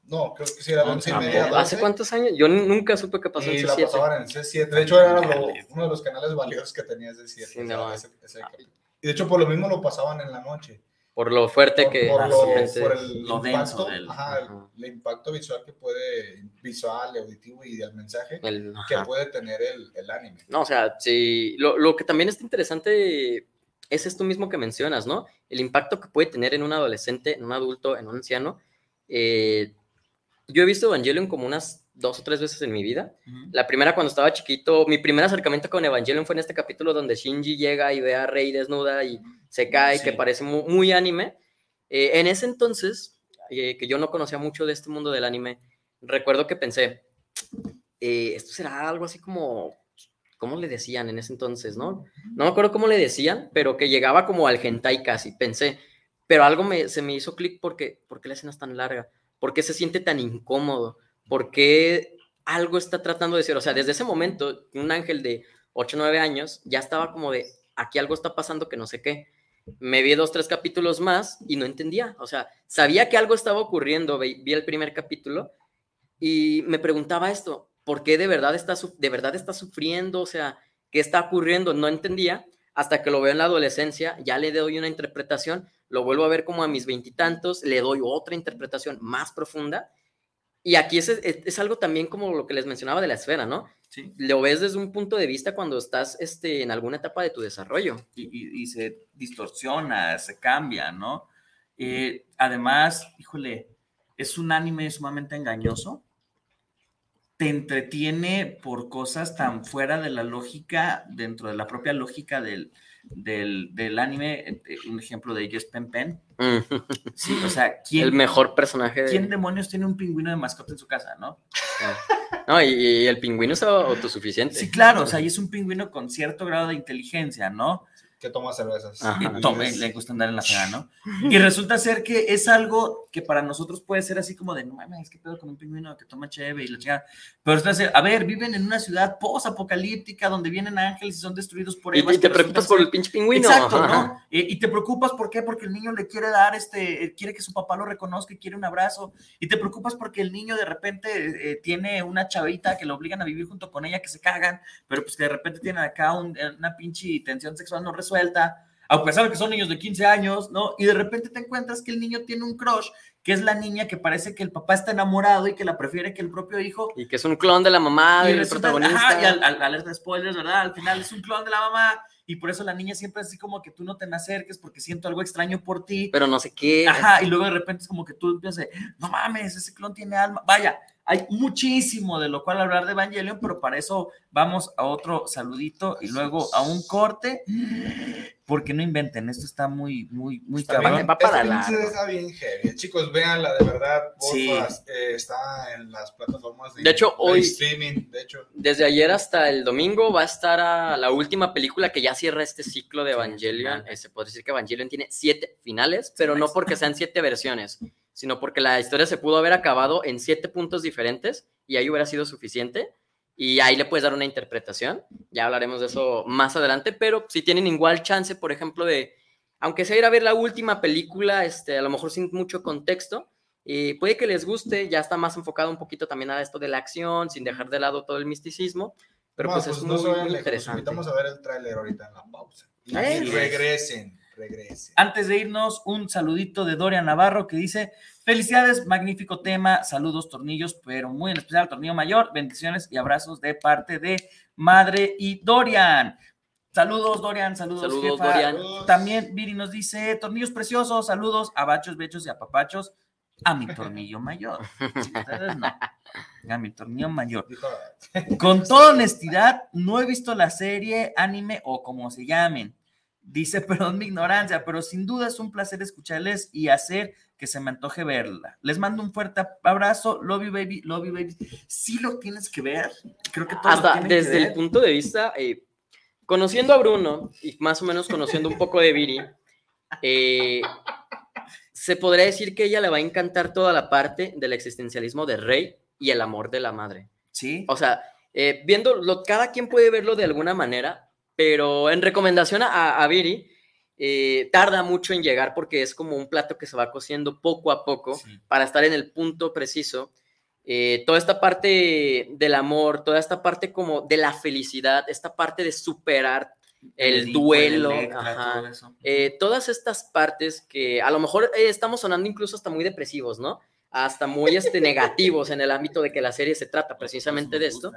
No, creo que sí era de once y media. ¿Hace cuántos años? Yo nunca supe que pasó y en la C7. pasaban en C7. De hecho, era lo- uno de los canales valiosos que tenía C7. Sí, o sea, no. ese- ese capítulo. y de hecho, por lo mismo lo pasaban en la noche. Por lo fuerte Por, que... por lo- por el lo impacto, denso del- ajá, el- Ajá. el, impacto visual que puede, visual, auditivo y del mensaje el- que ajá. puede tener el, el anime. No, o sea, sí, lo, lo que también está interesante es esto mismo que mencionas, ¿no? El impacto que puede tener en un adolescente, en un adulto, en un anciano. Eh, yo he visto Evangelion como unas dos o tres veces en mi vida. La primera cuando estaba chiquito, mi primer acercamiento con Evangelion fue en este capítulo donde Shinji llega y ve a Rey desnuda y se cae, Sí. que parece mu- muy, anime. Eh, en ese entonces, eh, que yo no conocía mucho de este mundo del anime, recuerdo que pensé, eh, esto será algo así como, ¿cómo le decían en ese entonces, no? No me acuerdo cómo le decían, pero que llegaba como al hentai casi, pensé, pero algo me, se me hizo clic porque, ¿por qué la escena es tan larga? ¿Por qué se siente tan incómodo? ¿Por qué algo está tratando de decir? O sea, desde ese momento, un ángel de 8 o 9 años ya estaba como de, aquí algo está pasando que no sé qué. Me vi dos, tres capítulos más y no entendía. O sea, sabía que algo estaba ocurriendo, vi, el primer capítulo y me preguntaba esto, ¿por qué de verdad está, de verdad está sufriendo? O sea, ¿qué está ocurriendo? No entendía hasta que lo veo en la adolescencia, ya le doy una interpretación, lo vuelvo a ver como a mis veintitantos, le doy otra interpretación más profunda. Y aquí es, es, es algo también como lo que les mencionaba de la esfera, ¿no? Sí. Lo ves desde un punto de vista cuando estás este, en alguna etapa de tu desarrollo. y, y- y se distorsiona, se cambia, ¿no? Eh, además, híjole, es un anime sumamente engañoso. Te entretiene por cosas tan fuera de la lógica, dentro de la propia lógica del, del, del anime. Eh, Un ejemplo de ello es Pen Pen. Sí, o sea, ¿quién, el mejor personaje de... ¿quién demonios tiene un pingüino de mascota en su casa, no? No, y, y el pingüino es autosuficiente. Sí, claro, o sea, y es un pingüino con cierto grado de inteligencia, ¿no? Que toma cervezas. Ajá. y tome, le gusta andar en la ciudad, ¿no? Y resulta ser que es algo que para nosotros puede ser así como de, no mames, ¿qué pedo con un pingüino que toma cheve y la chingada? Pero resulta ser, a ver, viven en una ciudad post-apocalíptica donde vienen ángeles y son destruidos por Y, Evas, y te preocupas por el pinche pingüino. Exacto, ajá. ¿no? Eh, y te preocupas, ¿por qué? Porque el niño le quiere dar este, quiere que su papá lo reconozca y quiere un abrazo. Y te preocupas porque el niño de repente eh, tiene una chavita que lo obligan a vivir junto con ella, que se cagan, pero pues que de repente tienen acá un- eh, una pinche tensión sexual no resuelta, a pesar de que son niños de 15 años, ¿no? Y de repente te encuentras que el niño tiene un crush, que es la niña que parece que el papá está enamorado y que la prefiere que el propio hijo. Y que es un clon de la mamá Y resulta- protagonista. ajá, y al, al- alerta de spoilers, ¿verdad? Al final es un clon de la mamá y por eso la niña siempre es así como que tú no te me acerques porque siento algo extraño por ti. Pero no sé qué. Ajá, y luego de repente es como que tú de, no mames, ese clon tiene alma. Vaya, hay muchísimo de lo cual hablar de Evangelion, pero para eso vamos a otro saludito y luego a un corte, porque no inventen, esto está muy, muy, muy Está bien, cabrón. va para pinche largo. está bien heavy. Chicos, véanla de verdad. Sí. eh, está en las plataformas de, De hecho, hoy- streaming. De hecho, Desde ayer hasta el domingo va a estar a la última película que ya cierra este ciclo de Evangelion. Eh, se puede decir que Evangelion tiene siete finales, pero no porque sean siete versiones, sino porque la historia se pudo haber acabado en siete puntos diferentes y ahí hubiera sido suficiente. Y ahí le puedes dar una interpretación. Ya hablaremos de eso más adelante, pero si tienen igual chance, por ejemplo, de, aunque sea ir a ver la última película, este, a lo mejor sin mucho contexto, y puede que les guste, ya está más enfocado un poquito también a esto de la acción, sin dejar de lado todo el misticismo, pero no, pues, pues es no muy, muy lejos. interesante. Invitamos a ver el tráiler ahorita en la pausa. Y Eh, regresen, regresen. Antes de irnos, un saludito de Dorian Navarro que dice: Felicidades, magnífico tema, saludos, tornillos, pero muy en especial al tornillo mayor, bendiciones y abrazos de parte de Madre y Dorian. Saludos, Dorian, saludos, Saludos, jefa. Dorian. También Viri nos dice: Tornillos preciosos, saludos a bachos, bechos y a papachos. A mi tornillo mayor. Ustedes no. A mi tornillo mayor. Con toda honestidad, no he visto la serie, anime o como se llamen. Dice, perdón mi ignorancia, pero sin duda es un placer escucharles y hacer que se me antoje verla. Les mando un fuerte abrazo. Love you, baby. Love you, baby. Sí lo tienes que ver. Creo que todos lo Hasta que desde el ver. punto de vista, eh, conociendo a Bruno y más o menos conociendo un poco de Viri, eh, se podría decir que ella le va a encantar toda la parte del existencialismo de Rey y el amor de la madre. Sí. O sea, eh, viéndolo, cada quien puede verlo de alguna manera, pero en recomendación a, a Viri, eh, tarda mucho en llegar porque es como un plato que se va cociendo poco a poco Sí. para estar en el punto preciso. Eh, toda esta parte del amor, toda esta parte como de la felicidad, esta parte de superar el Edipo, duelo, Electra, ajá. Eh, todas estas partes que a lo mejor eh, estamos sonando incluso hasta muy depresivos, ¿no? Hasta muy este, negativos en el ámbito de que la serie se trata precisamente de esto,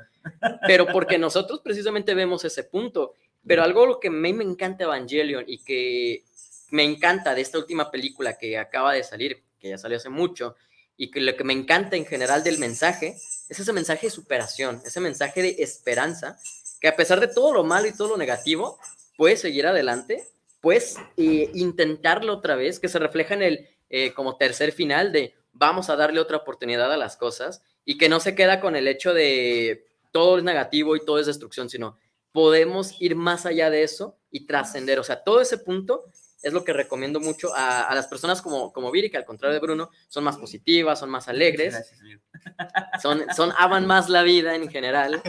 pero porque nosotros precisamente vemos ese punto. Pero algo lo que a mí me encanta Evangelion y que me encanta de esta última película que acaba de salir, que ya salió hace mucho, y que lo que me encanta en general del mensaje es ese mensaje de superación, ese mensaje de esperanza, que a pesar de todo lo malo y todo lo negativo, puedes seguir adelante, puedes eh, intentarlo otra vez, que se refleja en el eh, como tercer final de vamos a darle otra oportunidad a las cosas y que no se queda con el hecho de todo es negativo y todo es destrucción, sino podemos ir más allá de eso y trascender. O sea, todo ese punto es lo que recomiendo mucho a, a las personas como, como Viri, que al contrario de Bruno, son más positivas, son más alegres, Gracias, son, son aman más la vida en general.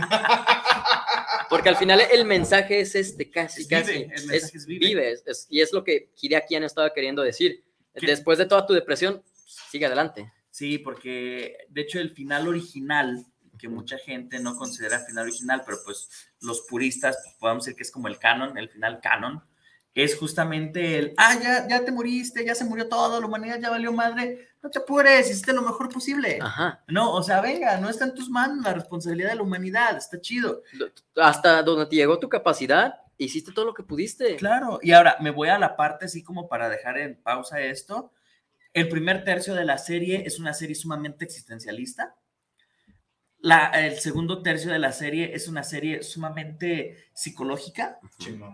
Porque al final el mensaje es este, casi, Es vive, casi. el mensaje es, es vive. vive, es- y es lo que Hideaki han estado queriendo decir. ¿Qué? Después de toda tu depresión, sigue adelante. Sí, porque de hecho el final original, que mucha gente no considera el final original, pero pues los puristas pues, podemos decir que es como el canon, el final canon, es justamente el, ah, ya, ya te moriste, ya se murió todo, la humanidad ya valió madre, no te apures, hiciste lo mejor posible. Ajá. No, o sea, venga, no está en tus manos la responsabilidad de la humanidad, está chido. Hasta donde te llegó tu capacidad, hiciste todo lo que pudiste. Claro, y ahora me voy a la parte así como para dejar en pausa esto. El primer tercio de la serie es una serie sumamente existencialista. La, el segundo tercio de la serie es una serie sumamente psicológica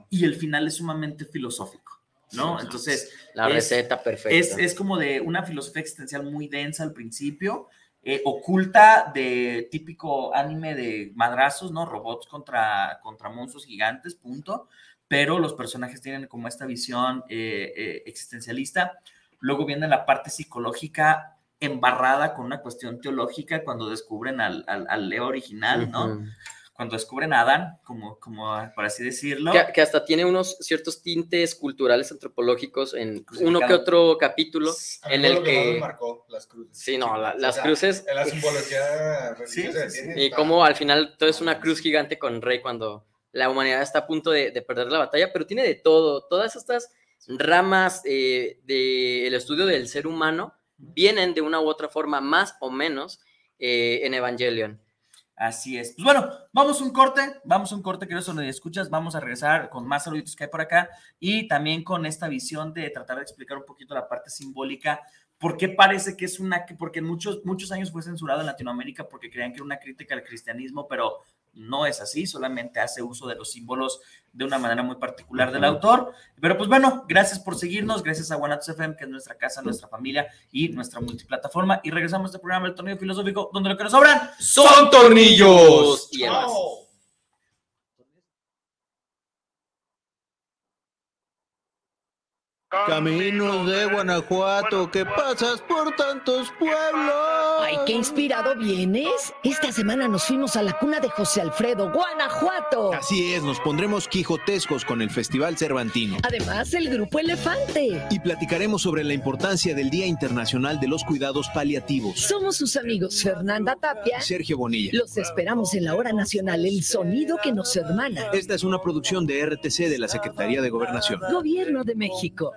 y el final es sumamente filosófico, ¿no? Sí, Entonces, La Es- receta perfecta. es, es como de una filosofía existencial muy densa al principio. eh, oculta de típico anime de madrazos, ¿no? Robots contra, contra monstruos gigantes, punto. Pero los personajes tienen como esta visión eh, eh, existencialista. Luego viene la parte psicológica embarrada con una cuestión teológica cuando descubren al, al, al Leo original, ¿no? Cuando descubren a Adán, como, como por así decirlo. Que, que hasta tiene unos ciertos tintes culturales antropológicos en uno que otro capítulo A mí en el que más me que... marcó, las cruces. Sí, no, la- las O sea, cruces... En la simbología religiosa sí, que sí. tiene. Y está- como al final todo es una cruz gigante con Rey cuando la humanidad está a punto de, de perder la batalla, pero tiene de todo. Todas estas ramas eh, del estudio del ser humano vienen de una u otra forma, más o menos, eh, en Evangelion. Así es. Pues bueno, vamos un corte, vamos un corte, queridos donde escuchas, vamos a regresar con más saluditos que hay por acá y también con esta visión de tratar de explicar un poquito la parte simbólica, por qué parece que es una, porque muchos, muchos años fue censurado en Latinoamérica porque creían que era una crítica al cristianismo, pero no es así, solamente hace uso de los símbolos de una manera muy particular del autor. Pero pues bueno, gracias por seguirnos, gracias a Guanatos FM, que es nuestra casa, nuestra familia y nuestra multiplataforma. Y regresamos a este programa, El Tornillo Filosófico, donde lo que nos sobran ¡Son tornillos! Y Caminos de Guanajuato, que pasas por tantos pueblos. ¡Ay, qué inspirado vienes! Esta semana nos fuimos a la cuna de José Alfredo, Guanajuato. Así es, nos pondremos quijotescos con el Festival Cervantino. Además, el grupo Elefante. Y platicaremos sobre la importancia del Día Internacional de los Cuidados Paliativos. Somos sus amigos Fernanda Tapia. Sergio Bonilla. Los esperamos en la hora nacional, el sonido que nos hermana. Esta es una producción de RTC de la Secretaría de Gobernación. Gobierno de México.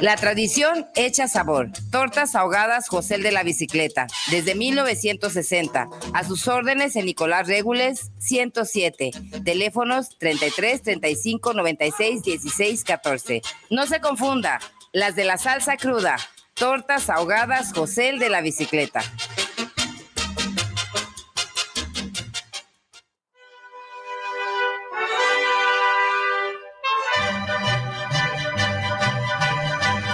La tradición hecha sabor. Tortas ahogadas José de la Bicicleta, desde 1960. A sus órdenes en Nicolás Regules 107. Teléfonos 33 35 96 16 14. No se confunda, las de la salsa cruda. Tortas ahogadas José de la Bicicleta.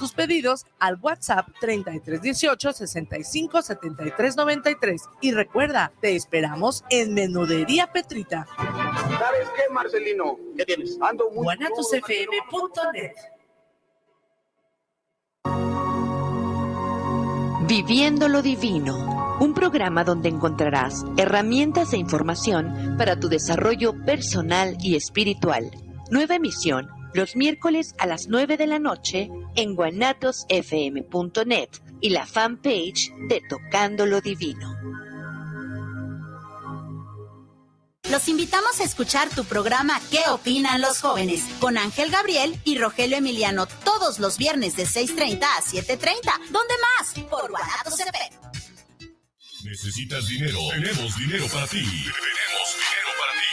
tus pedidos al WhatsApp 3318 65 73 93. Y recuerda, te esperamos en Menudería Petrita. ¿Sabes qué, Marcelino? ¿Qué tienes? Ando muy... guanatusfm.net Viviendo lo Divino, un programa donde encontrarás herramientas e información para tu desarrollo personal y espiritual. Nueva emisión los miércoles a las 9 de la noche en guanatosfm.net y la fanpage de Tocando lo Divino. Los invitamos a escuchar tu programa ¿Qué opinan los jóvenes? con Ángel Gabriel y Rogelio Emiliano todos los viernes de 6.30 a 7.30. ¿Dónde más? Por Guanatos FM. ¿Necesitas dinero? Tenemos dinero para ti. Tenemos dinero para ti.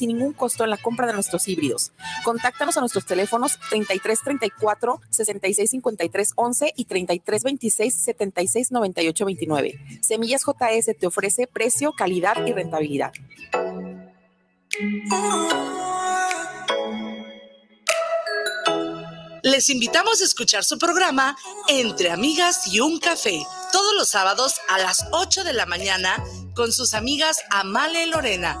sin ningún costo en la compra de nuestros híbridos. Contáctanos a nuestros teléfonos 33 34 66 53 11 y 33 26 76 98 29. Semillas JS te ofrece precio, calidad y rentabilidad. Les invitamos a escuchar su programa Entre Amigas y un Café, todos los sábados a las 8 de la mañana con sus amigas Amale y Lorena,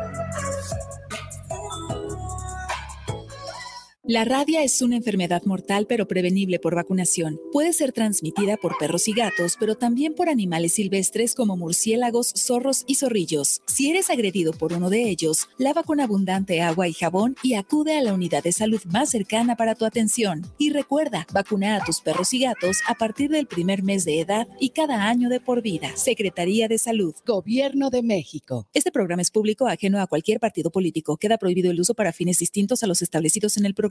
La rabia es una enfermedad mortal pero prevenible por vacunación. Puede ser transmitida por perros y gatos, pero también por animales silvestres como murciélagos, zorros y zorrillos. Si eres agredido por uno de ellos, lava con abundante agua y jabón y acude a la unidad de salud más cercana para tu atención. Y recuerda, vacuna a tus perros y gatos a partir del primer mes de edad y cada año de por vida. Secretaría de Salud. Gobierno de México. Este programa es público ajeno a cualquier partido político. Queda prohibido el uso para fines distintos a los establecidos en el programa.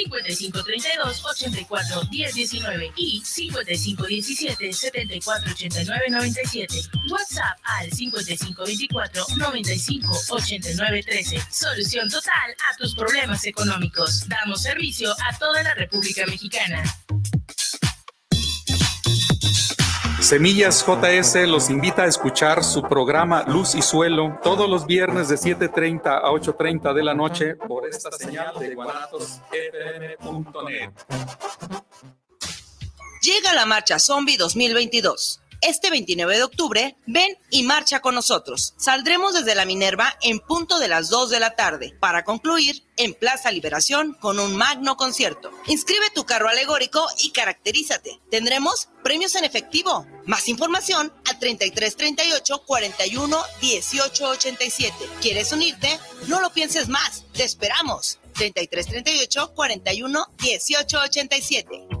5532 84 1019 y 5517 74 89 97. WhatsApp al 5524 95 89 13. Solución total a tus problemas económicos. Damos servicio a toda la República Mexicana. Semillas JS los invita a escuchar su programa Luz y Suelo todos los viernes de 7.30 a 8.30 de la noche por esta señal de guanatosfm.net. Llega la Marcha Zombie 2022. Este 29 de octubre, ven y marcha con nosotros. Saldremos desde la Minerva en punto de las 2 de la tarde para concluir en Plaza Liberación con un magno concierto. Inscribe tu carro alegórico y caracterízate. Tendremos premios en efectivo. Más información al 33 38 41 18 87. ¿Quieres unirte? No lo pienses más. Te esperamos. 33 38 41 18 87.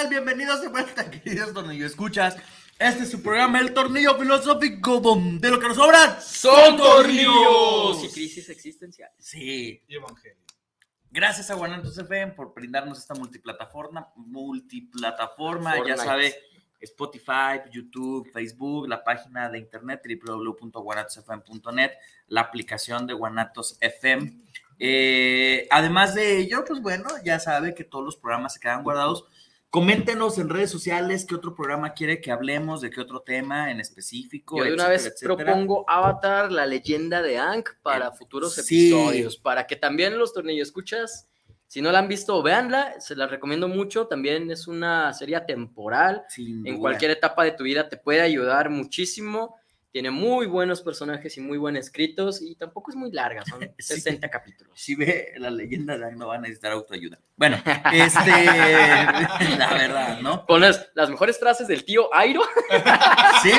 tal? Bienvenidos de vuelta, queridos tornillo escuchas. Este es su programa, El Tornillo Filosófico, donde lo que nos sobran son tornillos. Y crisis existencial. Sí. Gracias a Guanatos FM por brindarnos esta multiplataforma, multiplataforma, ya sabe, Spotify, YouTube, Facebook, la página de internet www.guanatosfm.net, la aplicación de Guanatos FM. Eh, además de ello, pues bueno, ya sabe que todos los programas se quedan guardados. Coméntenos en redes sociales qué otro programa quiere que hablemos, de qué otro tema en específico. Yo de una etcétera, vez etcétera. propongo Avatar, la leyenda de Aang, para futuros sí. episodios, para que también los tornillos escuchas, si no la han visto, véanla, se la recomiendo mucho, también es una serie temporal, en cualquier etapa de tu vida te puede ayudar muchísimo, tiene muy buenos personajes y muy buen escritos, y tampoco es muy larga, son 60 capítulos. Si ve la leyenda de no va a necesitar autoayuda. Bueno, este, la verdad, ¿no? Con las, las mejores frases del tío Airo. ¿Sí?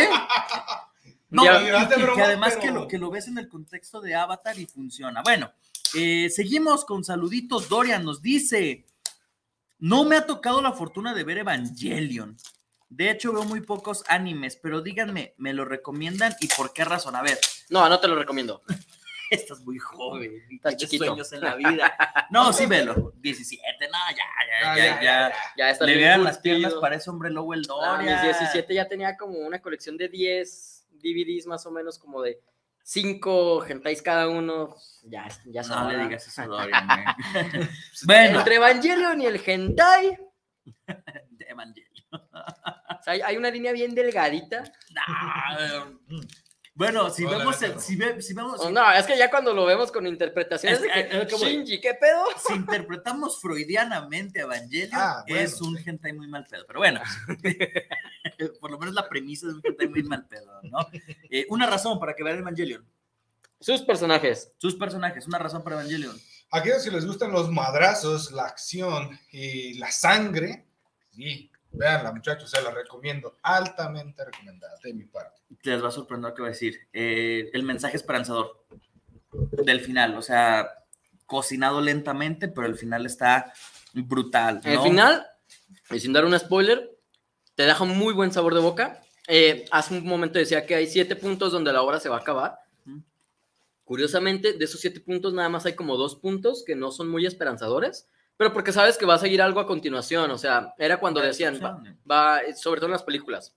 No, Ya- y- y que además que, lo, que lo ves en el contexto de Avatar y funciona. Bueno, eh, seguimos con saluditos. Dorian nos dice, no me ha tocado la fortuna de ver Evangelion. De hecho, veo muy pocos animes, pero díganme, ¿me lo recomiendan y por qué razón? A ver. No, no te lo recomiendo. Estás muy joven Estás chiquito. sueños en la vida. No, sí, velo. 17, no, ya, ya, Ah, ya, ya, ya. Ya está Le vean las piernas, parece hombre lobo el Ah, Dorian. mis 17 ya tenía como una colección de 10 DVDs más o menos como de 5 gentais cada uno. Ya, ya No le digas eso a Dorian, bueno. Entre Evangelion y el hentai. De Evangelion. o sea, hay, una línea bien delgadita. Bueno, si Hola, vemos, el, si, ve- si vemos, Oh, no, es que ya cuando lo vemos con interpretaciones Es- de que, es que, güey, Shinji, ¿qué pedo? si interpretamos freudianamente Evangelion, Ah, bueno. es un hentai muy mal pedo. Pero bueno, por lo menos la premisa de un hentai muy mal pedo, ¿no? Eh, una razón para que vean Evangelion. Sus personajes. Sus personajes, una razón para Evangelion. Aquellos que les gustan los madrazos, la acción y la sangre, sí, véanla, muchachos, se la recomiendo. Altamente recomendada de mi parte. Te les va a sorprender lo que voy a decir. Eh, el mensaje esperanzador del final, o sea, cocinado lentamente, pero el final está brutal. El ¿no? final, y sin dar un spoiler, te deja un muy buen sabor de boca. Eh, hace un momento decía que hay siete puntos donde la obra se va a acabar. Curiosamente, de esos siete puntos, nada más hay como dos puntos que no son muy esperanzadores, pero porque sabes que va a seguir algo a continuación. O sea, era cuando decían, va, va- sobre todo en las películas.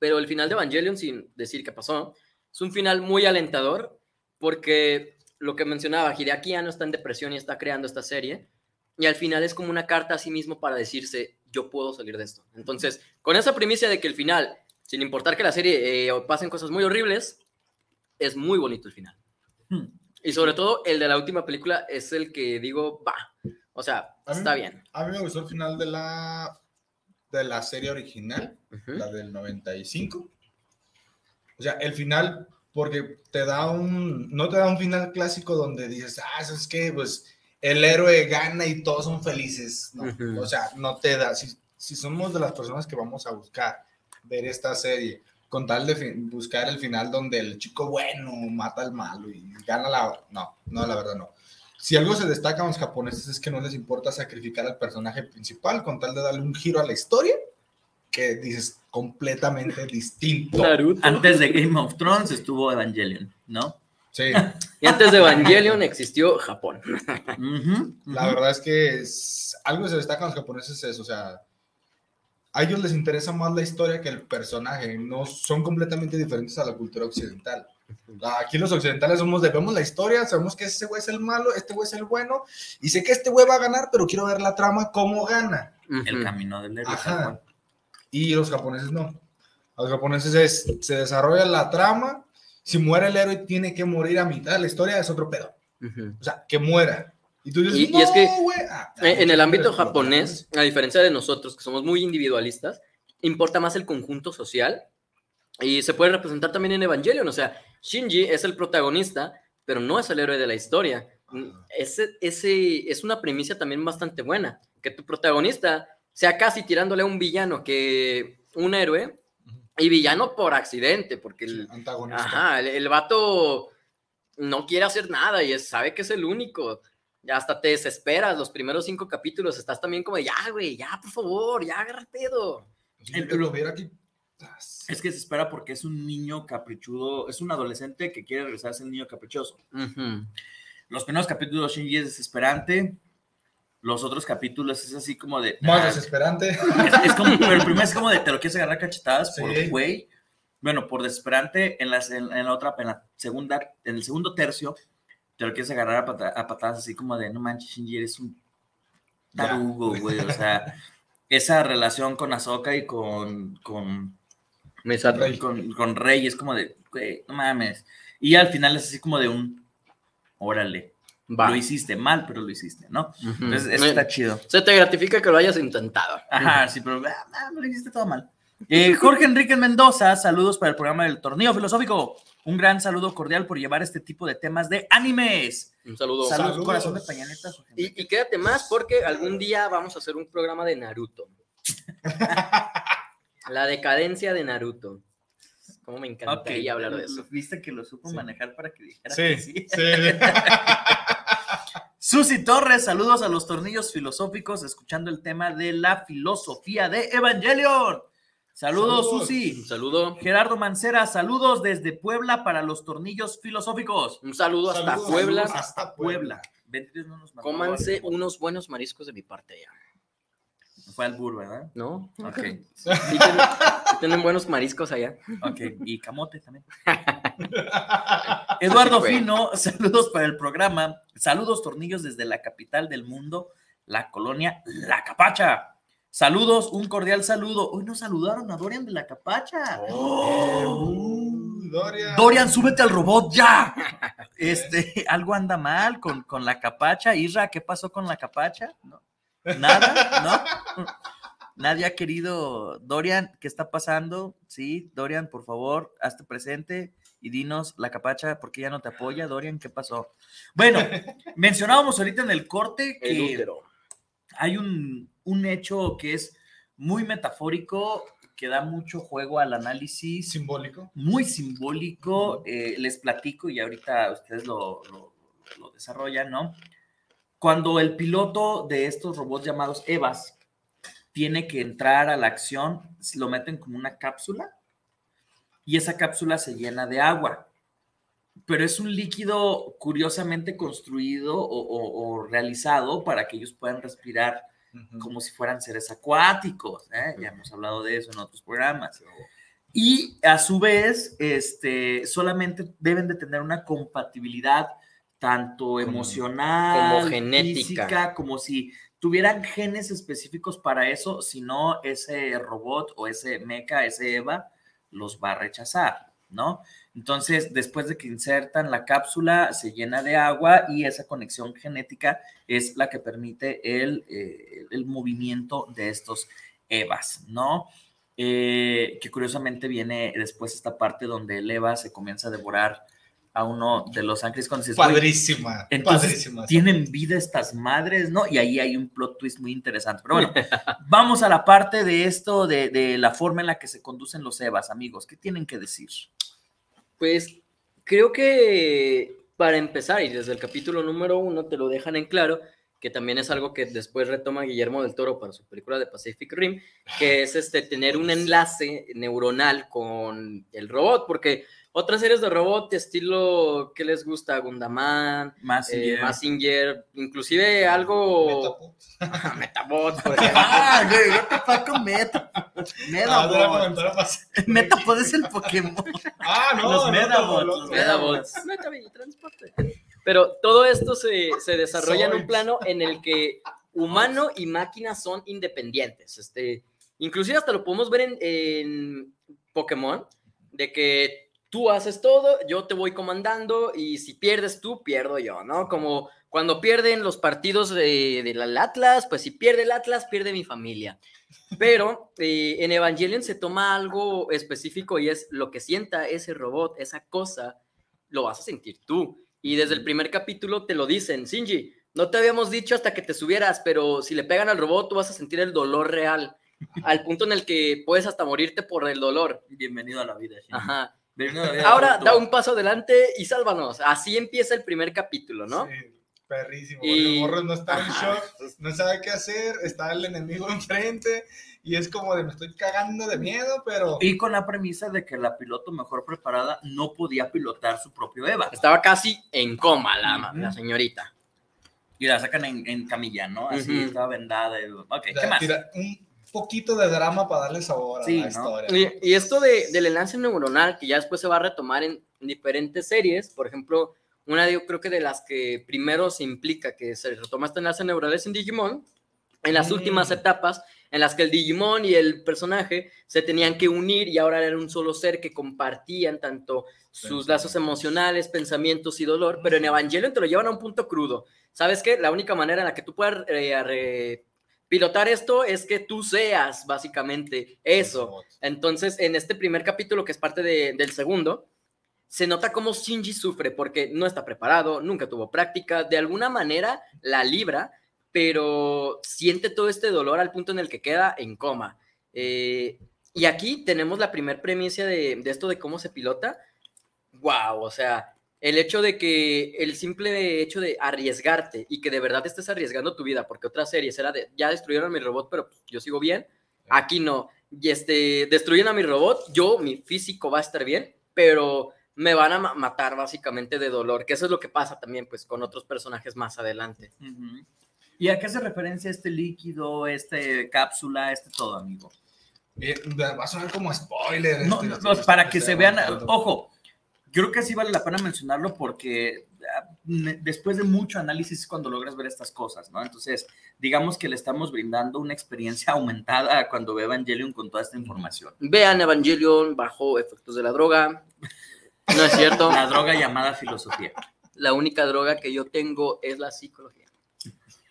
Pero el final de Evangelion, sin decir qué pasó, es un final muy alentador, porque lo que mencionaba, Hideaki Anno está en depresión y está creando esta serie, y al final es como una carta a sí mismo para decirse, yo puedo salir de esto. Entonces, con esa primicia de que el final, sin importar que la serie eh, pasen cosas muy horribles, es muy bonito el final. Y sobre todo, el de la última película es el que digo, va, o sea, A mí- está bien. A mí me gustó el final de la, de la serie original, la del 95. O sea, el final, porque te da un, no te da un final clásico donde dices, ah, es que pues el héroe gana y todos son felices. No. O sea, no te da, si, si somos de las personas que vamos a buscar ver esta serie, con tal de buscar el final donde el chico bueno mata al malo y gana la... No, no, la verdad no. Si algo se destaca a los japoneses es que no les importa sacrificar al personaje principal con tal de darle un giro a la historia que dices completamente distinto. Antes de Game of Thrones estuvo Evangelion, ¿no? Sí. Y antes de Evangelion existió Japón. La verdad es que es- algo que se destaca a los japoneses es, o sea, a ellos les interesa más la historia que el personaje, no son completamente diferentes a la cultura occidental. Aquí los occidentales somos de vemos la historia, sabemos que ese güey es el malo, este güey es el bueno, y sé que este güey va a ganar, pero quiero ver la trama, cómo gana. El camino del héroe. Ajá. Y los japoneses no. Los japoneses es, se desarrolla la trama, si muere el héroe tiene que morir a mitad de la historia, es otro pedo. O sea, que muera. Y tú dices, Y, y es que "No, güey". Ah, en el ámbito japonés, a diferencia de nosotros, que somos muy individualistas, importa más el conjunto social y se puede representar también en Evangelion. O sea, Shinji es el protagonista, pero no es el héroe de la historia. Ese, ese es una primicia también bastante buena, que tu protagonista sea casi tirándole a un villano que un héroe y villano por accidente, porque el, antagonista. Ajá, el, el vato no quiere hacer nada y es- sabe que es el único. Ya hasta te desesperas los primeros cinco capítulos. Estás también como, ya, güey, ya, por favor, ya agarra el pedo. lo viera aquí. Es que se espera porque es un niño caprichudo, es un adolescente que quiere regresar a ser un niño caprichoso. Los primeros capítulos Shinji es desesperante, los otros capítulos es así como de... Más ah, desesperante. Es, es como, pero el primero es como de te lo quieres agarrar a cachetadas por Sí. güey. Bueno, por desesperante, en, las, en, en la otra, en la segunda, en el segundo tercio, te lo quieres agarrar a, pata- a patadas así como de no manches, Shinji, eres un tarugo, güey. O sea, esa relación con Ahsoka y con, con, Rey. con, con Rey es como de, güey, no mames. Y al final es así como de un, órale, Va. lo hiciste mal, pero lo hiciste, ¿no? Ujú. Entonces, eso está chido. Se te gratifica que lo hayas intentado. Ajá, sí, pero ah, ah, no lo hiciste todo mal. Eh, Jorge Enrique Mendoza, saludos para el programa del Torneo Filosófico. Un gran saludo cordial por llevar este tipo de temas de animes. Un saludo. Saludos, corazón de pañaneta. Jorge. Y, y quédate más porque algún día vamos a hacer un programa de Naruto. La decadencia de Naruto. Cómo me encantaría hablar de eso. Viste que lo supo manejar para que dijera Sí, que sí. sí. Susi Torres, saludos a los tornillos filosóficos, escuchando el tema de la filosofía de Evangelion. Saludos, Saludos. Susi. Un saludo. Gerardo Mancera, saludos desde Puebla para los tornillos filosóficos. Un saludo hasta Saludos, Puebla. saludos hasta Puebla. Beatriz no nos mandó Cómanse unos buenos mariscos de mi parte ya. Fue al bur, ¿verdad? ¿No? Ok. Sí tienen, buenos mariscos allá. Ok, y camote también. Eduardo. Fino, saludos para el programa. Saludos, tornillos, desde la capital del mundo, la colonia La Capacha. Saludos, un cordial saludo. Hoy nos saludaron a Dorian de La Capacha. Dorian. Dorian, súbete al robot ya. Este, algo anda mal con, con la capacha. Isra, ¿qué pasó con la capacha? No. Nada, ¿no? Nadie ha querido. Dorian, ¿qué está pasando? Sí, Dorian, por favor, hazte presente y dinos la capacha, ¿por qué ya no te apoya? Dorian, ¿qué pasó? Bueno, mencionábamos ahorita en el corte que hay un, un hecho que es muy metafórico, que da mucho juego al análisis. Simbólico. Muy simbólico. eh, les platico y ahorita ustedes lo, lo- lo desarrollan, ¿no? Cuando el piloto de estos robots llamados EVAs tiene que entrar a la acción, lo meten como una cápsula y esa cápsula se llena de agua. Pero es un líquido curiosamente construido o, o- o realizado para que ellos puedan respirar como si fueran seres acuáticos. ¿eh? Ya hemos hablado de eso en otros programas. Y a su vez, este, solamente deben de tener una compatibilidad tanto emocional, como genética. física, como si tuvieran genes específicos para eso, si no, ese robot o ese mecha, ese EVA, los va a rechazar, ¿no? Entonces, después de que insertan la cápsula, se llena de agua y esa conexión genética es la que permite el, eh, el movimiento de estos EVAs, ¿no? Eh, que curiosamente viene después esta parte donde el EVA se comienza a devorar a uno de los ángeles cuando dices, "Güey, Padrísima, entonces, padrísima. tienen vida estas madres, ¿no? Y ahí hay un plot twist muy interesante. Pero bueno, vamos a la parte de esto, de, de la forma en la que se conducen los EVAs, amigos. ¿Qué tienen que decir? Pues creo que para empezar, y desde el capítulo número uno te lo dejan en claro, que también es algo que después retoma Guillermo del Toro para su película de Pacific Rim, que es este, tener un enlace neuronal con el robot, porque otras series de robot estilo, ¿qué les gusta? Gundaman, Mazinger. eh, Mazinger, inclusive algo... Metabot, por ejemplo. Ah, güey, what the fuck con Meta. Ah, Metapod es el Pokémon. Ah, no, Los no, Medabots, no, no, los. Transporte. Pero todo esto se, se desarrolla en un plano en el que humano y máquina son independientes. Este, inclusive hasta lo podemos ver en, en Pokémon, de que tú haces todo, yo te voy comandando y si pierdes tú, pierdo yo, ¿no? Como cuando pierden los partidos de- del Atlas, pues si pierde el Atlas, pierde mi familia. Pero eh, en Evangelion se toma algo específico y es lo que sienta ese robot, esa cosa, lo vas a sentir tú. Y desde el primer capítulo te lo dicen, Shinji, no te habíamos dicho hasta que te subieras, pero si le pegan al robot, tú vas a sentir el dolor real, al punto en el que puedes hasta morirte por el dolor. Bienvenido a la vida, Shinji. Ajá. Ahora da un paso adelante y sálvanos. Así empieza el primer capítulo, ¿no? Perrísimo. Y- El morro no está en shock, no sabe qué hacer, está el enemigo enfrente y es como de me estoy cagando de miedo, pero Y con la premisa de que la piloto mejor preparada no podía pilotar su propio EVA. Estaba casi en coma la, la señorita. Y la sacan en, en camilla, ¿no? Así estaba vendada. y- Ok, ¿qué más? tira un poquito de drama para darle sabor a Sí, la ¿no? historia. Y, y esto de, del enlace neuronal, que ya después se va a retomar en diferentes series, por ejemplo, una de, yo creo que de las que primero se implica que se retoma este enlace neuronal es en Digimon, en las Mm. últimas etapas, en las que el Digimon y el personaje se tenían que unir y ahora eran un solo ser que compartían tanto sus lazos emocionales, pensamientos y dolor, pero en Evangelion te lo llevan a un punto crudo. ¿Sabes qué? La única manera en la que tú puedas eh, re- pilotar esto es que tú seas básicamente eso. Entonces, en este primer capítulo, que es parte de- del segundo, se nota cómo Shinji sufre porque no está preparado, nunca tuvo práctica, de alguna manera la libra, pero siente todo este dolor al punto en el que queda en coma. Eh, y aquí tenemos la primer premisa de, de esto de cómo se pilota. Wow, o sea, el hecho de que el simple hecho de arriesgarte y que de verdad estés arriesgando tu vida, porque otras series era de ya destruyeron mi robot, pero pues, yo sigo bien. Aquí no. Y este, destruyen a mi robot, yo, mi físico va a estar bien, pero me van a ma- matar básicamente de dolor, que eso es lo que pasa también pues con otros personajes más adelante. ¿Y a qué hace referencia este líquido, este cápsula, este todo, amigo? Eh, va a sonar como spoiler. No, este, no, no, para este, que se vean, ojo, creo que sí vale la pena mencionarlo porque ah, después de mucho análisis es cuando logras ver estas cosas, ¿no? Entonces, digamos que le estamos brindando una experiencia aumentada cuando ve Evangelion con toda esta información. Vean Evangelion bajo efectos de la droga. No es cierto. La droga llamada filosofía. La única droga que yo tengo es la psicología.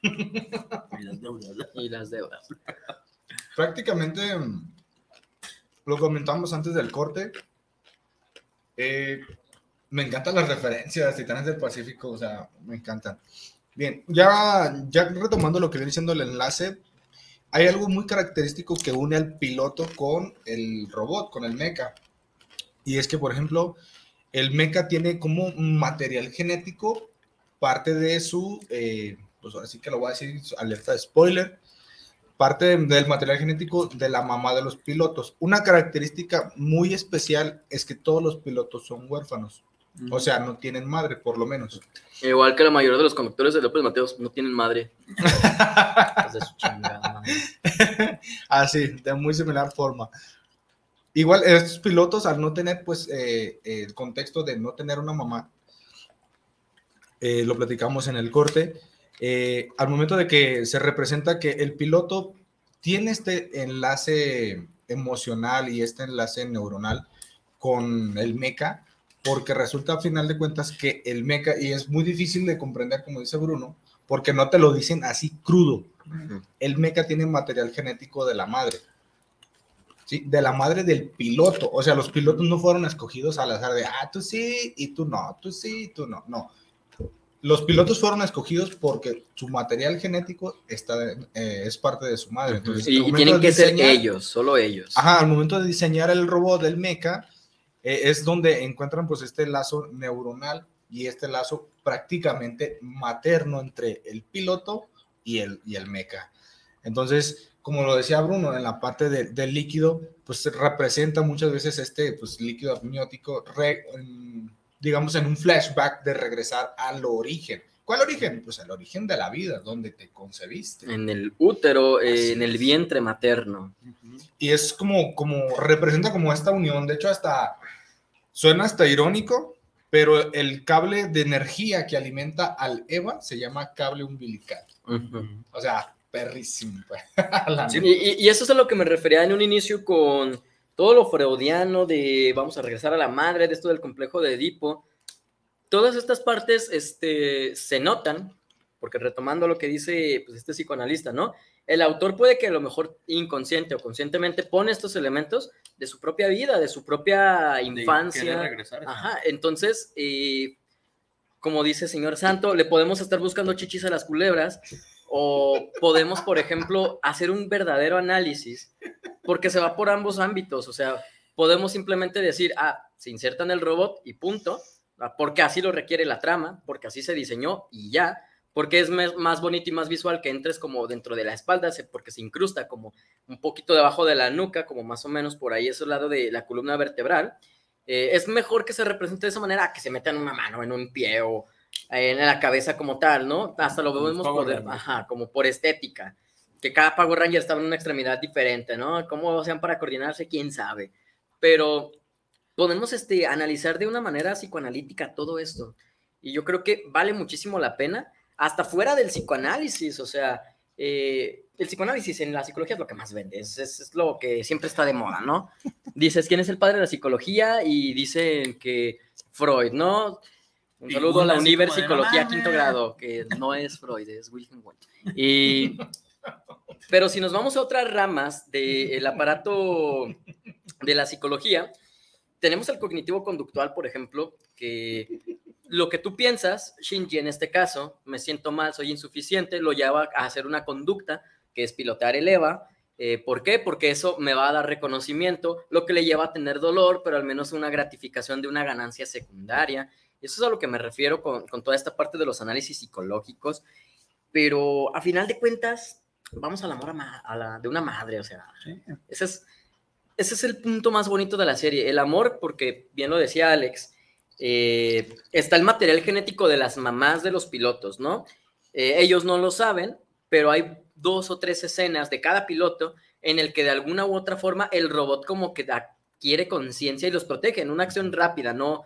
Y las deudas. Y las deudas. prácticamente mm, lo comentamos antes del corte. Eh, me encantan las referencias, Titanes del Pacífico, o sea, me encantan. Bien, ya, ya retomando lo que viene siendo el enlace, hay algo muy característico que une al piloto con el robot, con el mecha. Y es que, por ejemplo, el mecha tiene como material genético parte de su, eh, pues ahora sí que lo voy a decir, alerta de spoiler, parte del material genético de la mamá de los pilotos. Una característica muy especial es que todos los pilotos son huérfanos. O sea, no tienen madre, por lo menos. Igual que la mayoría de los conductores de López Mateos no tienen madre. de su chingada. Así, de muy similar forma. Igual, estos pilotos, al no tener, pues, eh, el contexto de no tener una mamá, eh, lo platicamos en el corte, eh, al momento de que se representa que el piloto tiene este enlace emocional y este enlace neuronal con el meca, porque resulta a final de cuentas que el meca, y es muy difícil de comprender, como dice Bruno, porque no te lo dicen así crudo. El meca tiene material genético de la madre. ¿sí? De la madre del piloto. O sea, los pilotos no fueron escogidos al azar de, ah, tú sí, y tú no, tú sí, tú no. No. Los pilotos fueron escogidos porque su material genético está, eh, es parte de su madre. Entonces, Y, tienen que ser ellos, solo ellos. Ajá, al momento de diseñar el robot del mecha, eh, es donde encuentran pues este lazo neuronal y este lazo prácticamente materno entre el piloto y el, y el mecha. Entonces, como lo decía Bruno, en la parte de- del líquido, pues se representa muchas veces este pues, líquido amniótico, re- digamos, en un flashback de regresar al origen. ¿Cuál origen? Pues el origen de la vida, donde te concebiste. En el útero, eh, en el vientre materno. y es como, como representa como esta unión. De hecho, hasta suena hasta irónico, pero el cable de energía que alimenta al Eva se llama cable umbilical. O sea, perrísimo. pues. Sí, y- y eso es a lo que me refería en un inicio con todo lo freudiano de vamos a regresar a la madre, de esto del complejo de Edipo. Todas estas partes este, se notan, porque retomando lo que dice pues, este psicoanalista, ¿no? El autor puede que a lo mejor inconsciente o conscientemente pone estos elementos de su propia vida, de su propia infancia. regresar, ajá. Entonces, eh, como dice señor Santo, le podemos estar buscando chichis a las culebras o podemos, por ejemplo, hacer un verdadero análisis porque se va por ambos ámbitos, o sea, podemos simplemente decir, ah, se inserta en el robot y punto, ah, porque así lo requiere la trama, porque así se diseñó y ya, porque es más bonito y más visual que entres como dentro de la espalda, porque se incrusta como un poquito debajo de la nuca, como más o menos por ahí, ese lado de la columna vertebral. Eh, es mejor que se represente de esa manera que se meta en una mano, en un pie o en la cabeza como tal, ¿no? Hasta lo vemos por, ajá, como por estética. Que cada Power Ranger estaba en una extremidad diferente, ¿no? ¿Cómo sean para coordinarse? ¿Quién sabe? Pero podemos este, analizar de una manera psicoanalítica todo esto. Y yo creo que vale muchísimo la pena, hasta fuera del psicoanálisis, o sea, eh, el psicoanálisis en la psicología es lo que más vende, es, es- es lo que siempre está de moda, ¿no? Dices, ¿quién es el padre de la psicología? Y dicen que Freud, ¿no? Un saludo a la así Univer como de, Psicología "No quinto mames". grado, que no es Freud, es Wilhelm Wundt. Y, pero si nos vamos a otras ramas del aparato de la psicología, tenemos el cognitivo conductual, por ejemplo, que lo que tú piensas, Shinji en este caso, me siento mal, soy insuficiente, lo lleva a hacer una conducta que es pilotear el EVA. Eh, ¿Por qué? Porque eso me va a dar reconocimiento, lo que le lleva a tener dolor, pero al menos una gratificación de una ganancia secundaria. Eso es a lo que me refiero con, con toda esta parte de los análisis psicológicos. Pero a final de cuentas, vamos al amor a a la- de una madre, o sea, ese es, ese es el punto más bonito de la serie, el amor, porque bien lo decía Alex, eh, está el material genético de las mamás de los pilotos, ¿no? Eh, ellos no lo saben, pero hay dos o tres escenas de cada piloto en el que de alguna u otra forma el robot como que adquiere conciencia y los protege en una acción rápida, no,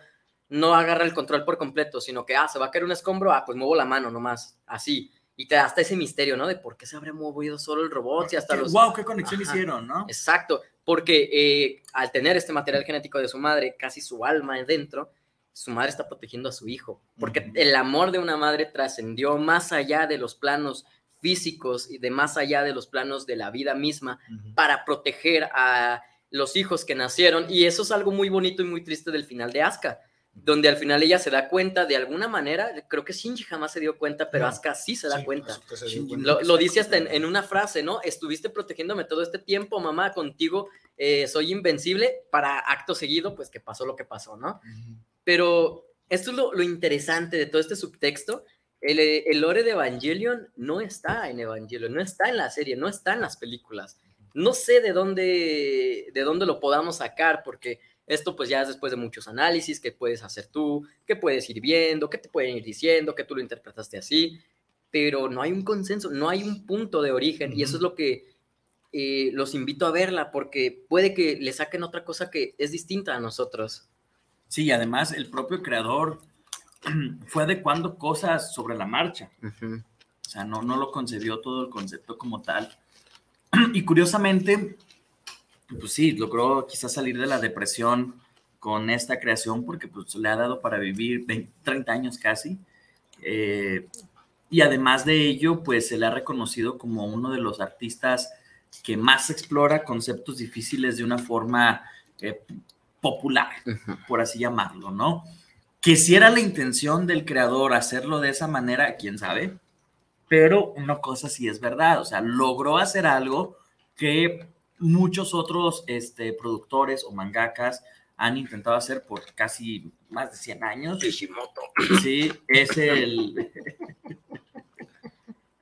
no agarra el control por completo, sino que, ah, se va a caer un escombro, ah, pues muevo la mano nomás, así. Y te da hasta ese misterio, ¿no? De por qué se habría movido solo el robot y hasta los... Wow, qué conexión Ajá. hicieron, ¿no? Exacto, porque eh, al tener este material genético de su madre, casi su alma dentro, su madre está protegiendo a su hijo, porque el amor de una madre trascendió más allá de los planos físicos y de más allá de los planos de la vida misma para proteger a los hijos que nacieron. Y eso es algo muy bonito y muy triste del final de Asuka, donde al final ella se da cuenta de alguna manera, creo que Shinji jamás se dio cuenta, pero No. Asuka sí se da Sí, cuenta. Se. Lo, lo dice hasta en, en una frase, ¿no? Estuviste protegiéndome todo este tiempo, mamá, contigo eh, soy invencible, para acto seguido, pues que pasó lo que pasó, ¿no? Pero esto es lo, lo interesante de todo este subtexto. El, el lore de Evangelion no está en Evangelion, no está en la serie, no está en las películas. No sé de dónde, de dónde lo podamos sacar, porque esto pues ya es después de muchos análisis que puedes hacer tú, que puedes ir viendo, que te pueden ir diciendo, que tú lo interpretaste así, pero no hay un consenso, no hay un punto de origen, y eso es lo que eh, los invito a verla, porque puede que le saquen otra cosa que es distinta a nosotros. Sí, y además el propio creador fue adecuando cosas sobre la marcha. O sea, no, no lo concebió todo el concepto como tal. Y curiosamente, pues sí, logró quizás salir de la depresión con esta creación porque pues le ha dado para vivir 20, 30 años casi. Eh, y además de ello, pues se le ha reconocido como uno de los artistas que más explora conceptos difíciles de una forma eh, popular, por así llamarlo, ¿no? Que si era la intención del creador hacerlo de esa manera, quién sabe, pero una cosa sí es verdad, o sea, logró hacer algo que muchos otros este, productores o mangakas han intentado hacer por casi más de 100 años. Kishimoto. Sí, es el...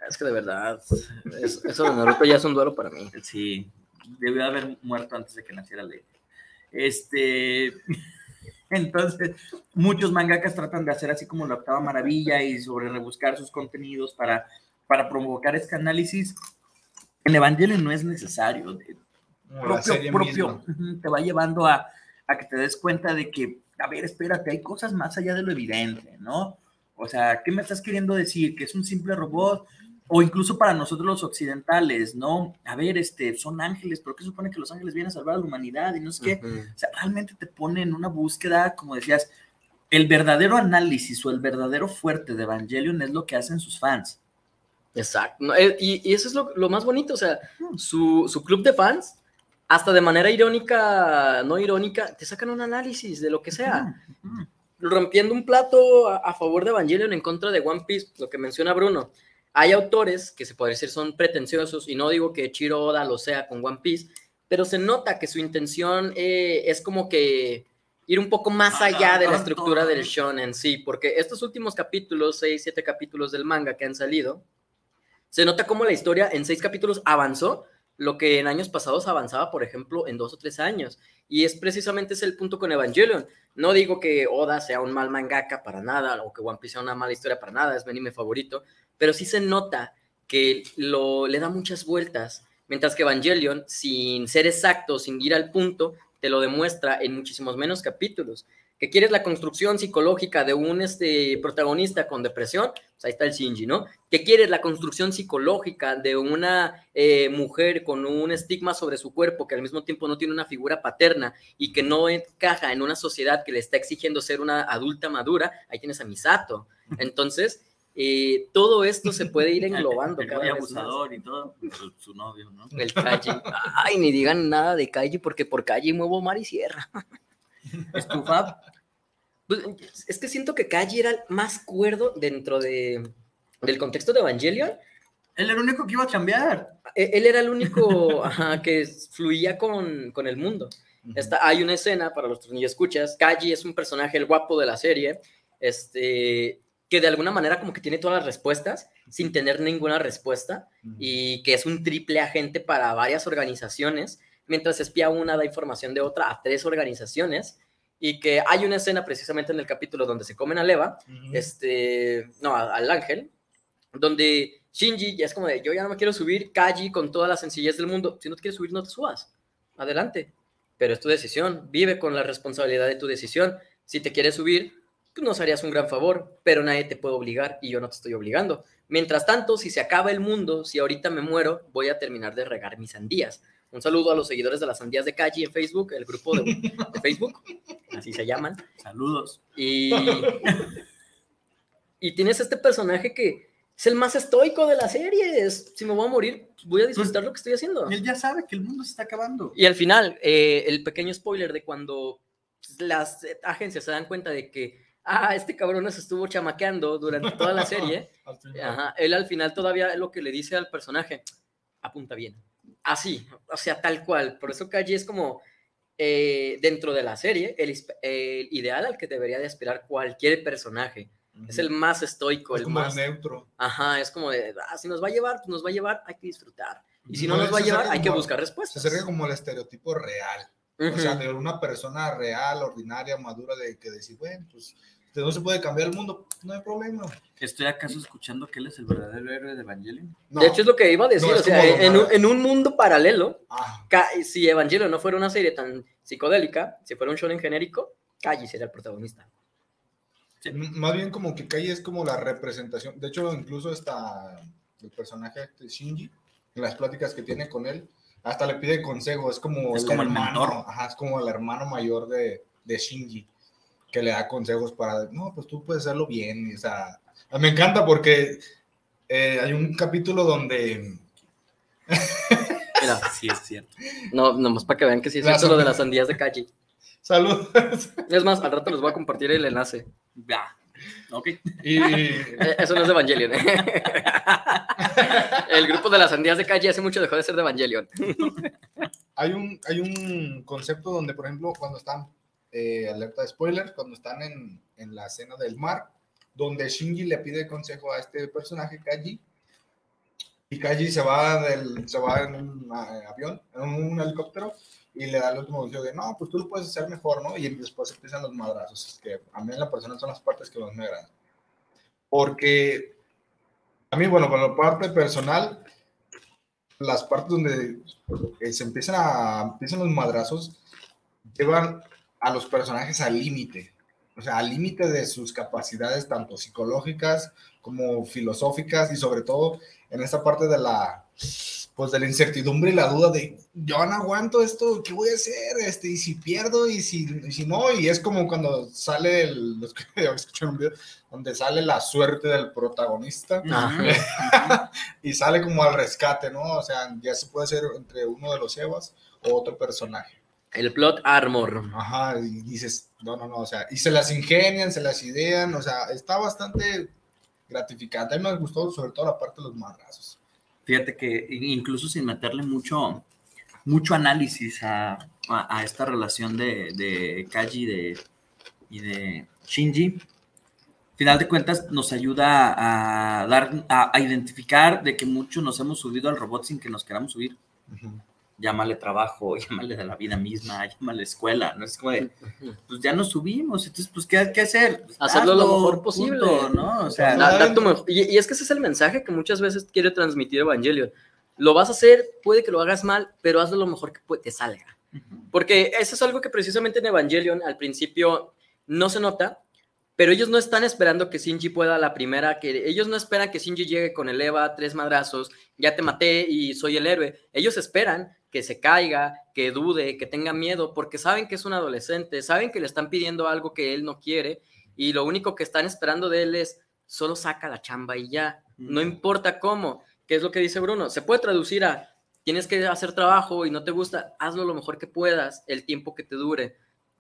Es que de verdad, es- eso de Naruto ya es un duelo para mí. Sí, debió haber muerto antes de que naciera Ley. Este, entonces, muchos mangakas tratan de hacer así como la octava maravilla y sobre rebuscar sus contenidos para, para provocar este análisis. En Evangelion no es necesario. de- Misma. ujú, te va llevando a, a que te des cuenta de que, a ver, espérate, hay cosas más allá de lo evidente, ¿no? O sea, ¿qué me estás queriendo decir? ¿Que es un simple robot? O incluso para nosotros los occidentales, ¿no? A ver, este, son ángeles, pero ¿qué supone que los ángeles vienen a salvar a la humanidad? Y no sé qué. O sea, realmente te pone en una búsqueda, como decías, el verdadero análisis o el verdadero fuerte de Evangelion es lo que hacen sus fans. Exacto. Eh, y, y eso es lo, lo más bonito, o sea, su, su club de fans, hasta de manera irónica, no irónica, te sacan un análisis de lo que sea. Rompiendo un plato a, a favor de Evangelion en contra de One Piece, lo que menciona Bruno. Hay autores que se puede decir son pretenciosos, y no digo que Chiro Oda lo sea con One Piece, pero se nota que su intención eh, es como que ir un poco más allá de la estructura del shonen, sí, porque estos últimos capítulos, seis, siete capítulos del manga que han salido, se nota cómo la historia en seis capítulos avanzó, lo que en años pasados avanzaba, por ejemplo, en dos o tres años. Y es precisamente ese el punto con Evangelion. No digo que Oda sea un mal mangaka para nada, o que One Piece sea una mala historia para nada, es mi anime favorito, pero sí se nota que lo, le da muchas vueltas, mientras que Evangelion, sin ser exacto, sin ir al punto, te lo demuestra en muchísimos menos capítulos. Que quieres la construcción psicológica de un este, protagonista con depresión, pues ahí está el Shinji, ¿no? Que quieres la construcción psicológica de una eh, mujer con un estigma sobre su cuerpo que al mismo tiempo no tiene una figura paterna y que no encaja en una sociedad que le está exigiendo ser una adulta madura, ahí tienes a Misato. Entonces, eh, todo esto se puede ir englobando El cada güey vez más. abusador y todo, pero su novio, ¿no? El Kaji. Ay, ni digan nada de Kaji porque por Kaji muevo mar y sierra. ¿Es tu fab? Pues, es que siento que Kaji era el más cuerdo dentro de, del contexto de Evangelion. Él era el único que iba a cambiar. Él, él era el único ajá, que fluía con, con el mundo. Está, hay una escena, para los que ni escuchas, Kaji es un personaje, el guapo de la serie, este, que de alguna manera como que tiene todas las respuestas sin tener ninguna respuesta y que es un triple agente para varias organizaciones, mientras espía una da información de otra a tres organizaciones y que hay una escena precisamente en el capítulo donde se comen a Leva, este, no, al ángel, donde Shinji ya es como de, yo ya no me quiero subir, Kaji con toda la sencillez del mundo, si no te quieres subir no te subas, adelante, pero es tu decisión, vive con la responsabilidad de tu decisión, si te quieres subir, pues nos harías un gran favor, pero nadie te puede obligar y yo no te estoy obligando. Mientras tanto, si se acaba el mundo, si ahorita me muero, voy a terminar de regar mis sandías. Un saludo a los seguidores de las sandías de Kaji en Facebook, el grupo de, de Facebook, así se llaman. Saludos. Y, y tienes este personaje que es el más estoico de la serie. Es, si me voy a morir, pues, voy a disfrutar lo que estoy haciendo. Él ya sabe que el mundo se está acabando. Y al final, eh, el pequeño spoiler de cuando las agencias se dan cuenta de que, ah, este cabrón nos estuvo chamaqueando durante toda la serie, Al ajá, él al final todavía lo que le dice al personaje, apunta bien. Así, o sea, tal cual. Por eso Kaji es como, eh, dentro de la serie, el, ideal al que debería de aspirar cualquier personaje. Es el más estoico, Es el como más... neutro. Ajá, es como de, ah, si nos va a llevar, pues nos va a llevar, hay que disfrutar. Y si no No, nos va a se llevar, hay que buscar Se respuestas. acerca como el estereotipo real. O sea, de una persona real, ordinaria, madura, de que decir, bueno, pues no se puede cambiar el mundo, no hay problema. ¿Estoy acaso escuchando que él es el verdadero héroe de Evangelion? No. De hecho, es lo que iba a decir. No, o sea, en, un, en mundo paralelo, Ah, si Evangelion no fuera una serie tan psicodélica, si fuera un shonen genérico, Kaji sería el protagonista. Más bien como que Kai es como la representación. De hecho, incluso hasta el personaje de Shinji, en las pláticas que tiene con él, hasta le pide consejo. Es como, Es como el hermano, mentor. Ajá, es como el hermano mayor de, de Shinji, que le da consejos para, no, pues tú puedes hacerlo bien. y, o sea, me encanta porque eh, hay un capítulo donde... Mira, Sí, es cierto. no, nomás para que vean que sí es cierto lo de las sandías de Kaji. Saludos. Es más, al rato les voy a compartir el enlace. Ya. Ok. Y Eh, Eso no es de Evangelion. ¿eh? El grupo de las sandías de Kaji hace mucho dejó de ser de Evangelion. hay un, hay un concepto donde, por ejemplo, cuando están, eh, alerta de spoiler, cuando están en, en la escena del mar, donde Shinji le pide consejo a este personaje, Kaji, y Kaji se va, del, se va en un avión, en un helicóptero, y le da el último consejo de, no, pues tú lo puedes hacer mejor, ¿no? Y después empiezan los madrazos, que a mí en la persona son las partes que más me agradan. Porque a mí, bueno, con la parte personal, las partes donde eh, se empiezan a empiezan los madrazos llevan a los personajes al límite, o sea, al límite de sus capacidades tanto psicológicas como filosóficas y sobre todo en esta parte de la pues de la incertidumbre y la duda de yo no aguanto esto, ¿qué voy a hacer? Este, y si pierdo y si, y si no, y es como cuando sale el, los que escucharon un video, donde sale la suerte del protagonista Ajá. y sale como al rescate, ¿no? O sea, ya se puede ser entre uno de los Evas o otro personaje. El plot armor. Ajá, y dices, no, no, no, o sea, y se las ingenian, se las idean, o sea, está bastante gratificante. A mí me gustó sobre todo la parte de los madrazos. Fíjate que incluso sin meterle mucho, mucho análisis a, a- a esta relación de, de Kaji de, y de Shinji, final de cuentas nos ayuda a dar, a, a identificar de que muchos nos hemos subido al robot sin que nos queramos subir. Llámale trabajo, llámale de la vida misma, llámale escuela, ¿no? Es como de, pues ya nos subimos, entonces, pues, ¿qué, qué hacer? Pues, Hacerlo lo hazlo, mejor posible. punto, ¿no? O sea, Da- da tu mejor- y, y es que ese es el mensaje que muchas veces quiere transmitir Evangelion. Lo vas a hacer, puede que lo hagas mal, pero hazlo lo mejor que te salga. Porque eso es algo que precisamente en Evangelion al principio no se nota, pero ellos no están esperando que Shinji pueda la primera, que ellos no esperan que Shinji llegue con el Eva, tres madrazos, ya te maté y soy el héroe. Ellos esperan que se caiga, que dude, que tenga miedo, porque saben que es un adolescente, saben que le están pidiendo algo que él no quiere y lo único que están esperando de él es solo saca la chamba y ya, no importa cómo, que es lo que dice Bruno, se puede traducir a tienes que hacer trabajo y no te gusta, hazlo lo mejor que puedas, el tiempo que te dure,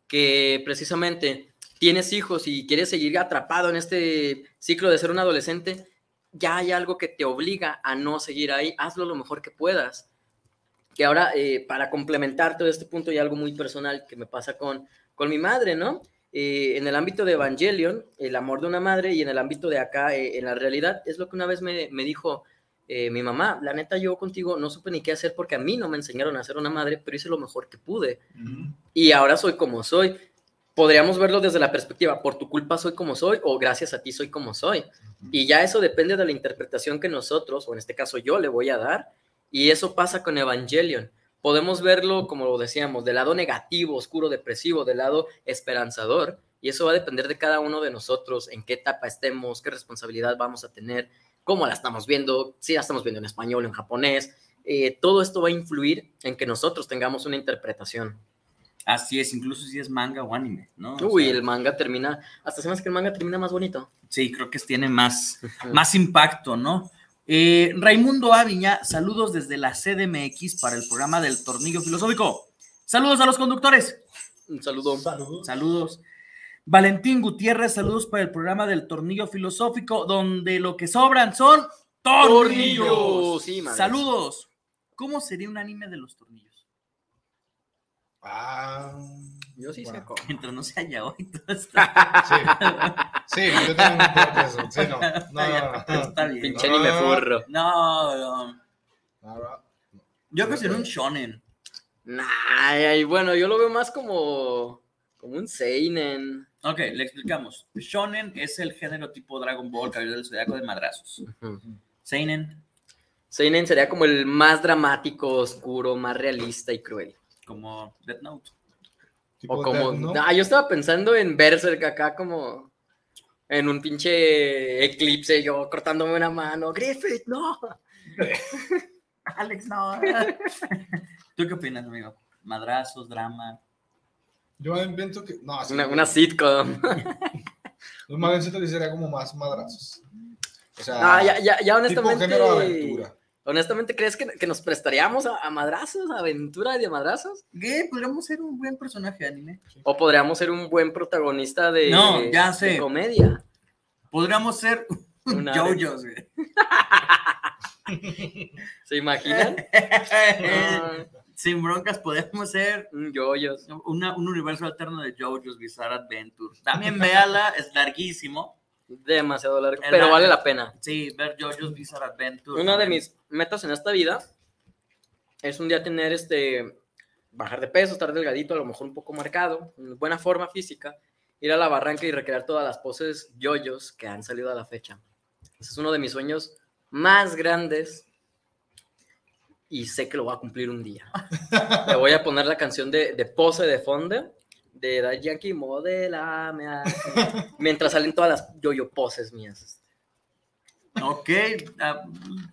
que precisamente tienes hijos y quieres seguir atrapado en este ciclo de ser un adolescente, ya hay algo que te obliga a no seguir ahí, hazlo lo mejor que puedas. Que ahora, eh, para complementar todo este punto, hay algo muy personal que me pasa con, con mi madre, ¿no? Eh, en el ámbito de Evangelion, el amor de una madre, y en el ámbito de acá, eh, en la realidad, es lo que una vez me, me dijo eh, mi mamá, la neta yo contigo no supe ni qué hacer porque a mí no me enseñaron a ser una madre, pero hice lo mejor que pude. Y ahora soy como soy. Podríamos verlo desde la perspectiva, por tu culpa soy como soy o gracias a ti soy como soy. Y ya eso depende de la interpretación que nosotros, o en este caso yo, le voy a dar. Y eso pasa con Evangelion. Podemos verlo, como lo decíamos, del lado negativo, oscuro, depresivo, del lado esperanzador. Y eso va a depender de cada uno de nosotros, en qué etapa estemos, qué responsabilidad vamos a tener, cómo la estamos viendo, si la estamos viendo en español, en japonés. Eh, todo esto va a influir en que nosotros tengamos una interpretación. Así es, incluso si es manga o anime, ¿no? O Uy, sea, el manga termina, hasta se me hace que el manga termina más bonito. Sí, creo que tiene más, más impacto, ¿no? Eh, Raimundo Aviña, saludos desde la CDMX para el programa del Tornillo Filosófico. Saludos a los conductores. Un saludo. Saludos. Valentín Gutiérrez, saludos para el programa del Tornillo Filosófico, donde lo que sobran son tornillos. Tornillos, sí, saludos. ¿Cómo sería un anime de los tornillos? Ah, Yo sí sé bueno. cómo. Mientras no sea ya hoy, todo Sí, sí, yo también me eso. Sí, no, no, no, no. Está bien. Pinche anime furro. No, no. Yo creo que sería un shonen. Nah, ay, bueno, yo lo veo más como, como un seinen. Ok, le explicamos. Shonen es el género tipo Dragon Ball, Caballero del Zodiaco de madrazos. Seinen, Seinen sería como el más dramático, oscuro, más realista y cruel. Como Death Note. O como. Death, ¿no? Ah, yo estaba pensando en Berserk acá como. En un pinche eclipse, yo cortándome una mano. Griffith, no. Alex, no. ¿Tú qué opinas, amigo? Madrazos, drama. Yo pienso que. No, Una, una sitcom. Yo más que sería como más madrazos. O sea, Ah, ya, ya, ya tipo honestamente. género de aventura. Honestamente, ¿crees que, que nos prestaríamos a, a madrazos, a aventura de madrazos? ¿Qué? Podríamos ser un buen personaje de anime. ¿O podríamos ser un buen protagonista de, No, ya de sé. comedia? Podríamos ser Una- JoJo's, güey. ¿Se imaginan? Sin broncas, podemos ser un una- un universo alterno de JoJo's Bizarre Adventure. También véala, es larguísimo. Demasiado largo, El pero vale la pena. Sí, ver JoJo's Bizarre Adventure. Una de mis metas en esta vida es un día tener este, bajar de peso, estar delgadito, a lo mejor un poco marcado, en buena forma física, ir a la barranca y recrear todas las poses yoyos que han salido a la fecha. Ese es uno de mis sueños más grandes y sé que lo voy a cumplir un día. Le voy a poner la canción de, pose de fondo de Daddy Yankee, modelame así", mientras salen todas las yoyo poses mías. Ok, ah,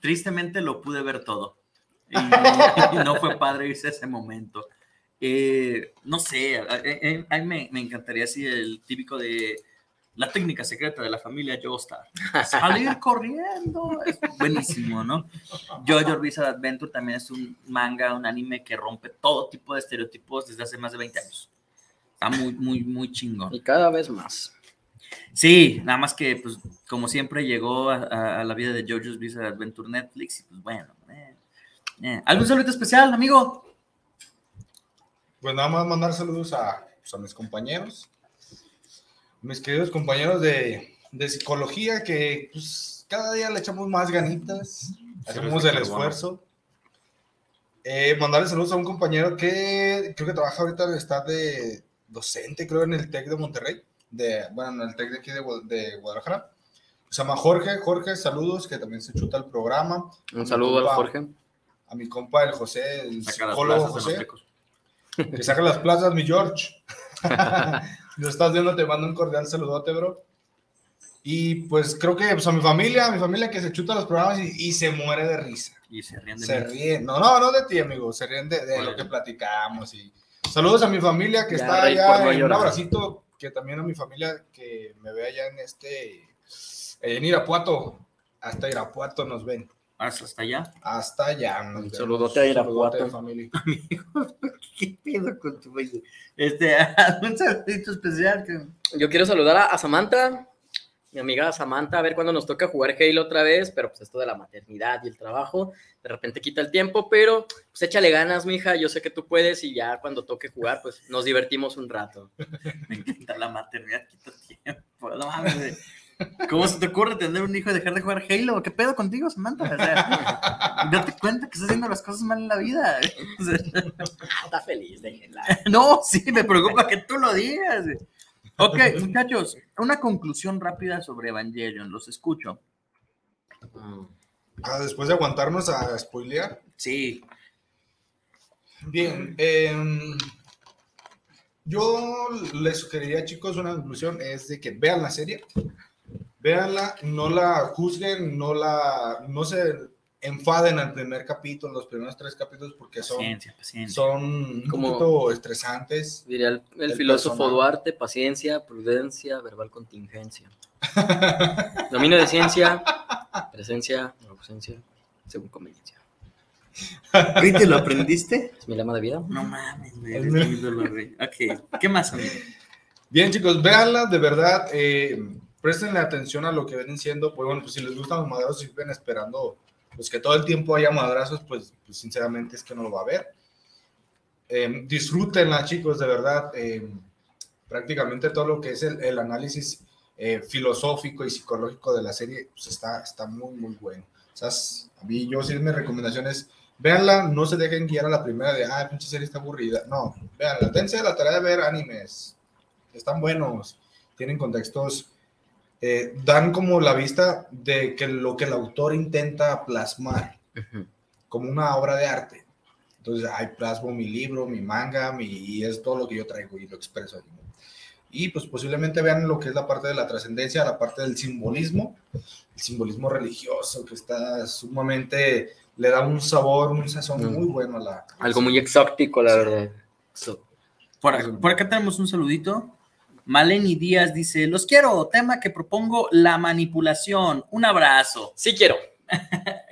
tristemente lo pude ver todo. Y, y no fue padre irse a ese momento. Eh, no sé, a, a- a- a mí me, me encantaría así el típico de la técnica secreta de la familia Joestar. Salir corriendo. Es buenísimo, ¿no? Jojo Bizarre Adventure también es un manga, un anime que rompe todo tipo de estereotipos desde hace más de 20 años. Está muy, muy, muy chingón. Y cada vez más. Sí, nada más que, pues, como siempre, llegó a, a- a la vida de JoJo's Bizarre Adventure Netflix y, pues, bueno. eh, eh. ¿Algún saludo especial, amigo? Pues nada más mandar saludos a, pues, a mis compañeros, mis queridos compañeros de, de psicología, que pues, cada día le echamos más ganitas, hacemos el esfuerzo. Eh, mandarle saludos a un compañero que creo que trabaja ahorita, está de docente, creo, en el TEC de Monterrey, de, bueno, en el TEC de aquí de, de Guadalajara. Se llama Jorge, Jorge, saludos, que también se chuta el programa. Un saludo al compa- Jorge. A mi compa, el José, el Saca psicólogo José. Que saca las plazas, mi George. Lo estás viendo, te mando un cordial saludote, bro. Y pues creo que pues, a mi familia, a mi familia que se chuta los programas y, y se muere de risa. Y se ríen de Se mí. ríen. No, no, no de ti, amigo. Se ríen de, de lo que platicamos. Y saludos a mi familia que Ya, está allá. no un llorar. abracito. Que también a mi familia que me ve allá en este. En Irapuato. Hasta Irapuato nos ven. ¿Hasta hasta allá? Hasta allá. vemos. saludote a Irapuato. Saludote de familia. ¿Qué pedo con tu güey? Este, un saludito especial. que- Yo quiero saludar a, a Samantha, mi amiga Samantha, a ver cuándo nos toca jugar Halo otra vez, pero pues esto de la maternidad y el trabajo, de repente quita el tiempo, pero pues échale ganas, mija, yo sé que tú puedes y ya cuando toque jugar, pues nos divertimos un rato. Me encanta la maternidad, quita tiempo. No mames. ¿Cómo se te ocurre tener un hijo y dejar de jugar Halo? ¿Qué pedo contigo, Samantha? O sea, date cuenta que estás haciendo las cosas mal en la vida. O sea, Está feliz, déjenla. no, sí, me preocupa que tú lo digas. Ok, muchachos, una conclusión rápida sobre Evangelion, los escucho. Ah, después de aguantarnos a spoilear. Sí. Bien, em, yo les sugeriría, chicos, una conclusión es de que vean la serie, véanla, no la juzguen, no la, no se enfaden al primer capítulo, los primeros tres capítulos, porque son, Paciencia, paciencia. son un Como- poquito estresantes. Diría el, el El filósofo personaje. Duarte, paciencia, prudencia, verbal contingencia. Dominio de ciencia, presencia, ausencia, según conveniencia. ¿Ahí te lo aprendiste? Es mi lema de vida. No mames, güey. mi güey. Ok, ¿qué más, amigo? Bien, chicos, véanla, de verdad, eh, prestenle atención a lo que vienen siendo, pues bueno, pues si les gustan los madrazos y viven esperando, pues que todo el tiempo haya madrazos, pues, pues sinceramente es que no lo va a ver. Eh, disfrútenla, chicos, de verdad, eh, prácticamente todo lo que es el, análisis eh, filosófico y psicológico de la serie, pues está, está muy, muy bueno. O sea, a mí, yo sí, mi recomendación es, véanla, no se dejen guiar a la primera de, ah, pinche serie está aburrida. No, véanla, dense la tarea de ver animes, están buenos, tienen contextos, eh, dan como la vista de que lo que el autor intenta plasmar como una obra de arte. Entonces, ahí plasmo mi libro, mi manga, mi, y es todo lo que yo traigo y lo expreso. Y pues posiblemente vean lo que es la parte de la trascendencia, la parte del simbolismo, el simbolismo religioso, que está sumamente, le da un sabor, un sazón muy bueno a la... Algo muy exótico, la verdad. So- Por, por acá tenemos un saludito. Maleni Díaz dice: Los quiero, tema que propongo, la manipulación. Un abrazo. Sí quiero.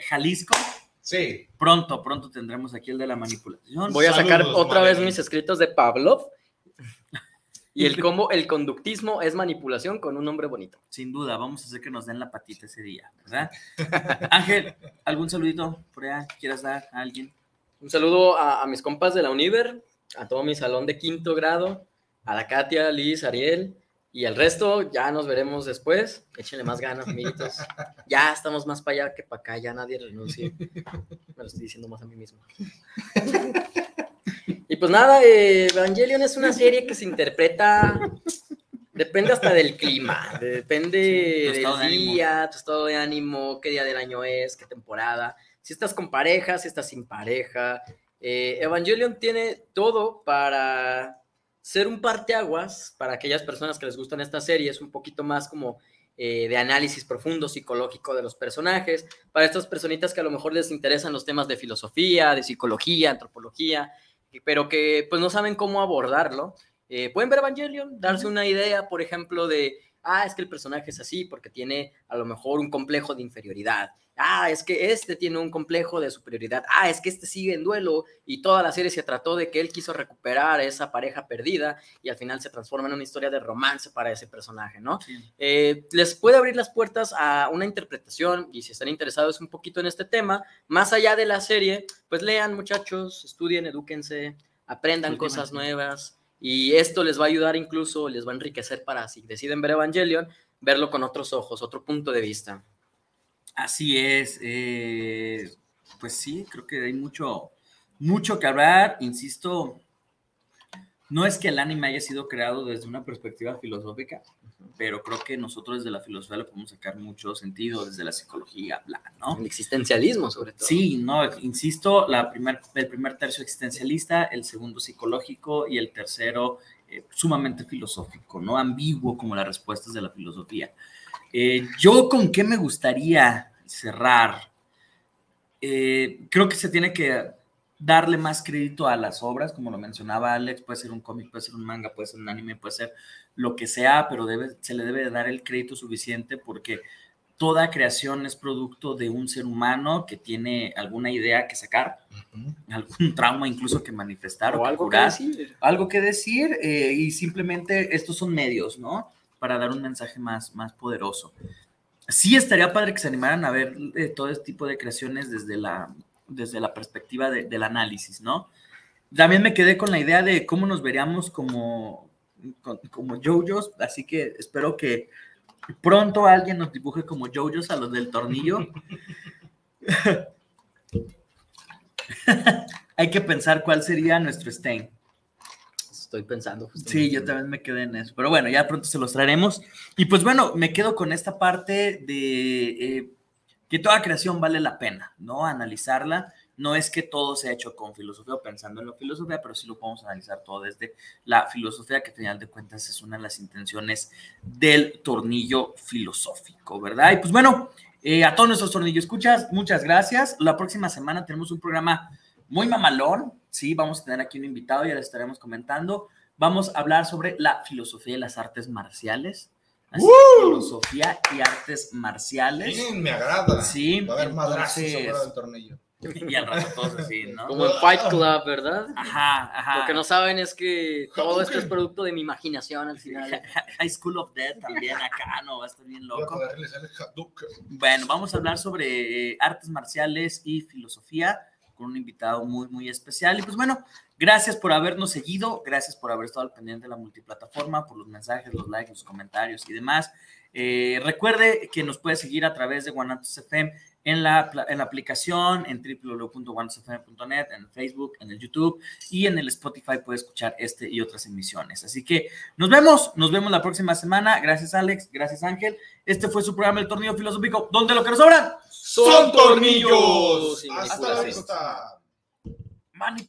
Jalisco. Sí. Pronto, pronto tendremos aquí el de la manipulación. Voy a sacar otra vez mis escritos de Pavlov. Y el cómo el conductismo es manipulación con un nombre bonito. Sin duda, vamos a hacer que nos den la patita ese día, ¿verdad? Ángel, ¿algún saludito por allá quieras dar a alguien? Un saludo a, a mis compas de la Univer, a todo mi salón de quinto grado, a la Katia, Liz, Ariel y el resto ya nos veremos después. Échenle más ganas, amiguitos. Ya estamos más para allá que para acá, ya nadie renuncie. Me lo estoy diciendo más a mí mismo. Y pues nada, eh, Evangelion es una serie que se interpreta, depende hasta del clima, depende del de ánimo. día, tu estado de ánimo, qué día del año es, qué temporada, si estás con pareja, si estás sin pareja. Eh, Evangelion tiene todo para ser un parteaguas para aquellas personas que les gustan estas series, un poquito más como eh, de análisis profundo psicológico de los personajes, para estas personitas que a lo mejor les interesan los temas de filosofía, de psicología, antropología, pero que pues no saben cómo abordarlo. Eh, pueden ver Evangelion, darse una idea, por ejemplo, de, ah, es que el personaje es así porque tiene a lo mejor un complejo de inferioridad. Ah, es que este tiene un complejo de superioridad. Ah, es que este sigue en duelo y toda la serie se trató de que él quiso recuperar a esa pareja perdida y al final se transforma en una historia de romance para ese personaje, ¿no? Eh, les puede abrir las puertas a una interpretación y si están interesados un poquito en este tema, más allá de la serie, pues lean muchachos, estudien, edúquense, aprendan cosas nuevas y esto les va a ayudar incluso, les va a enriquecer para si deciden ver Evangelion, verlo con otros ojos, otro punto de vista. Así es. eh, pues sí, creo que hay mucho, mucho que hablar. Insisto, no es que el anime haya sido creado desde una perspectiva filosófica, pero creo que nosotros desde la filosofía le podemos sacar mucho sentido, desde la psicología, bla, ¿no? El existencialismo, sobre todo. Sí, no, insisto, la primer, el primer tercio existencialista, el segundo psicológico y el tercero eh, sumamente filosófico, ¿no? Ambiguo como las respuestas de la filosofía. Eh, yo con qué me gustaría cerrar. Eh, creo que se tiene que darle más crédito a las obras, como lo mencionaba Alex, puede ser un cómic, puede ser un manga, puede ser un anime, puede ser lo que sea, pero debe, se le debe de dar el crédito suficiente porque toda creación es producto de un ser humano que tiene alguna idea que sacar, algún trauma incluso que manifestar o, O que algo que curar, decir. algo que decir eh, y simplemente estos son medios, ¿no? Para dar un mensaje más, más poderoso. Sí estaría padre que se animaran a ver eh, todo este tipo de creaciones desde la, desde la perspectiva de- del análisis, ¿no? También me quedé con la idea de cómo nos veríamos como, como JoJo's, así que espero que pronto alguien nos dibuje como JoJo's a los del tornillo. Hay que pensar cuál sería nuestro Stain. Estoy pensando. Sí, yo también me quedé en eso. Pero bueno, ya pronto se los traeremos. Y pues bueno, me quedo con esta parte de eh, que toda creación vale la pena, ¿no? Analizarla. No es que todo sea hecho con filosofía o pensando en la filosofía, pero sí lo podemos analizar todo desde la filosofía, que al final de cuentas es una de las intenciones del tornillo filosófico, ¿verdad? Y pues bueno, Eh, a todos nuestros tornillos escuchas, muchas gracias. La próxima semana tenemos un programa muy mamalón. Sí, vamos a tener aquí un invitado, ya les estaremos comentando. Vamos a hablar sobre la filosofía de las artes marciales. Así, filosofía y artes marciales. Bien, me agrada. Sí, Va a haber madrazos entonces- sobre el tornillo. Y al rato todos así, ¿no? Como en Fight Club, ¿verdad? Ajá, ajá. Lo que no saben es que todo esto es producto de mi imaginación al final. High School of Death también acá, ¿no? Va a estar bien loco. Bueno, vamos a hablar sobre eh, artes marciales y filosofía con un invitado muy, muy especial. Y pues bueno, gracias por habernos seguido, gracias por haber estado al pendiente de la multiplataforma, por los mensajes, los likes, los comentarios y demás. Eh, recuerde que nos puede seguir a través de Guanatos FM en la, en la aplicación, en www.guanatosfm.net, en Facebook, en el YouTube y en el Spotify puede escuchar este y otras emisiones. Así que nos vemos, nos vemos la próxima semana. Gracias Alex, gracias Ángel. Este fue su programa El Tornillo Filosófico, donde lo que nos sobran ¡Son tornillos! Hasta la vista. Mani-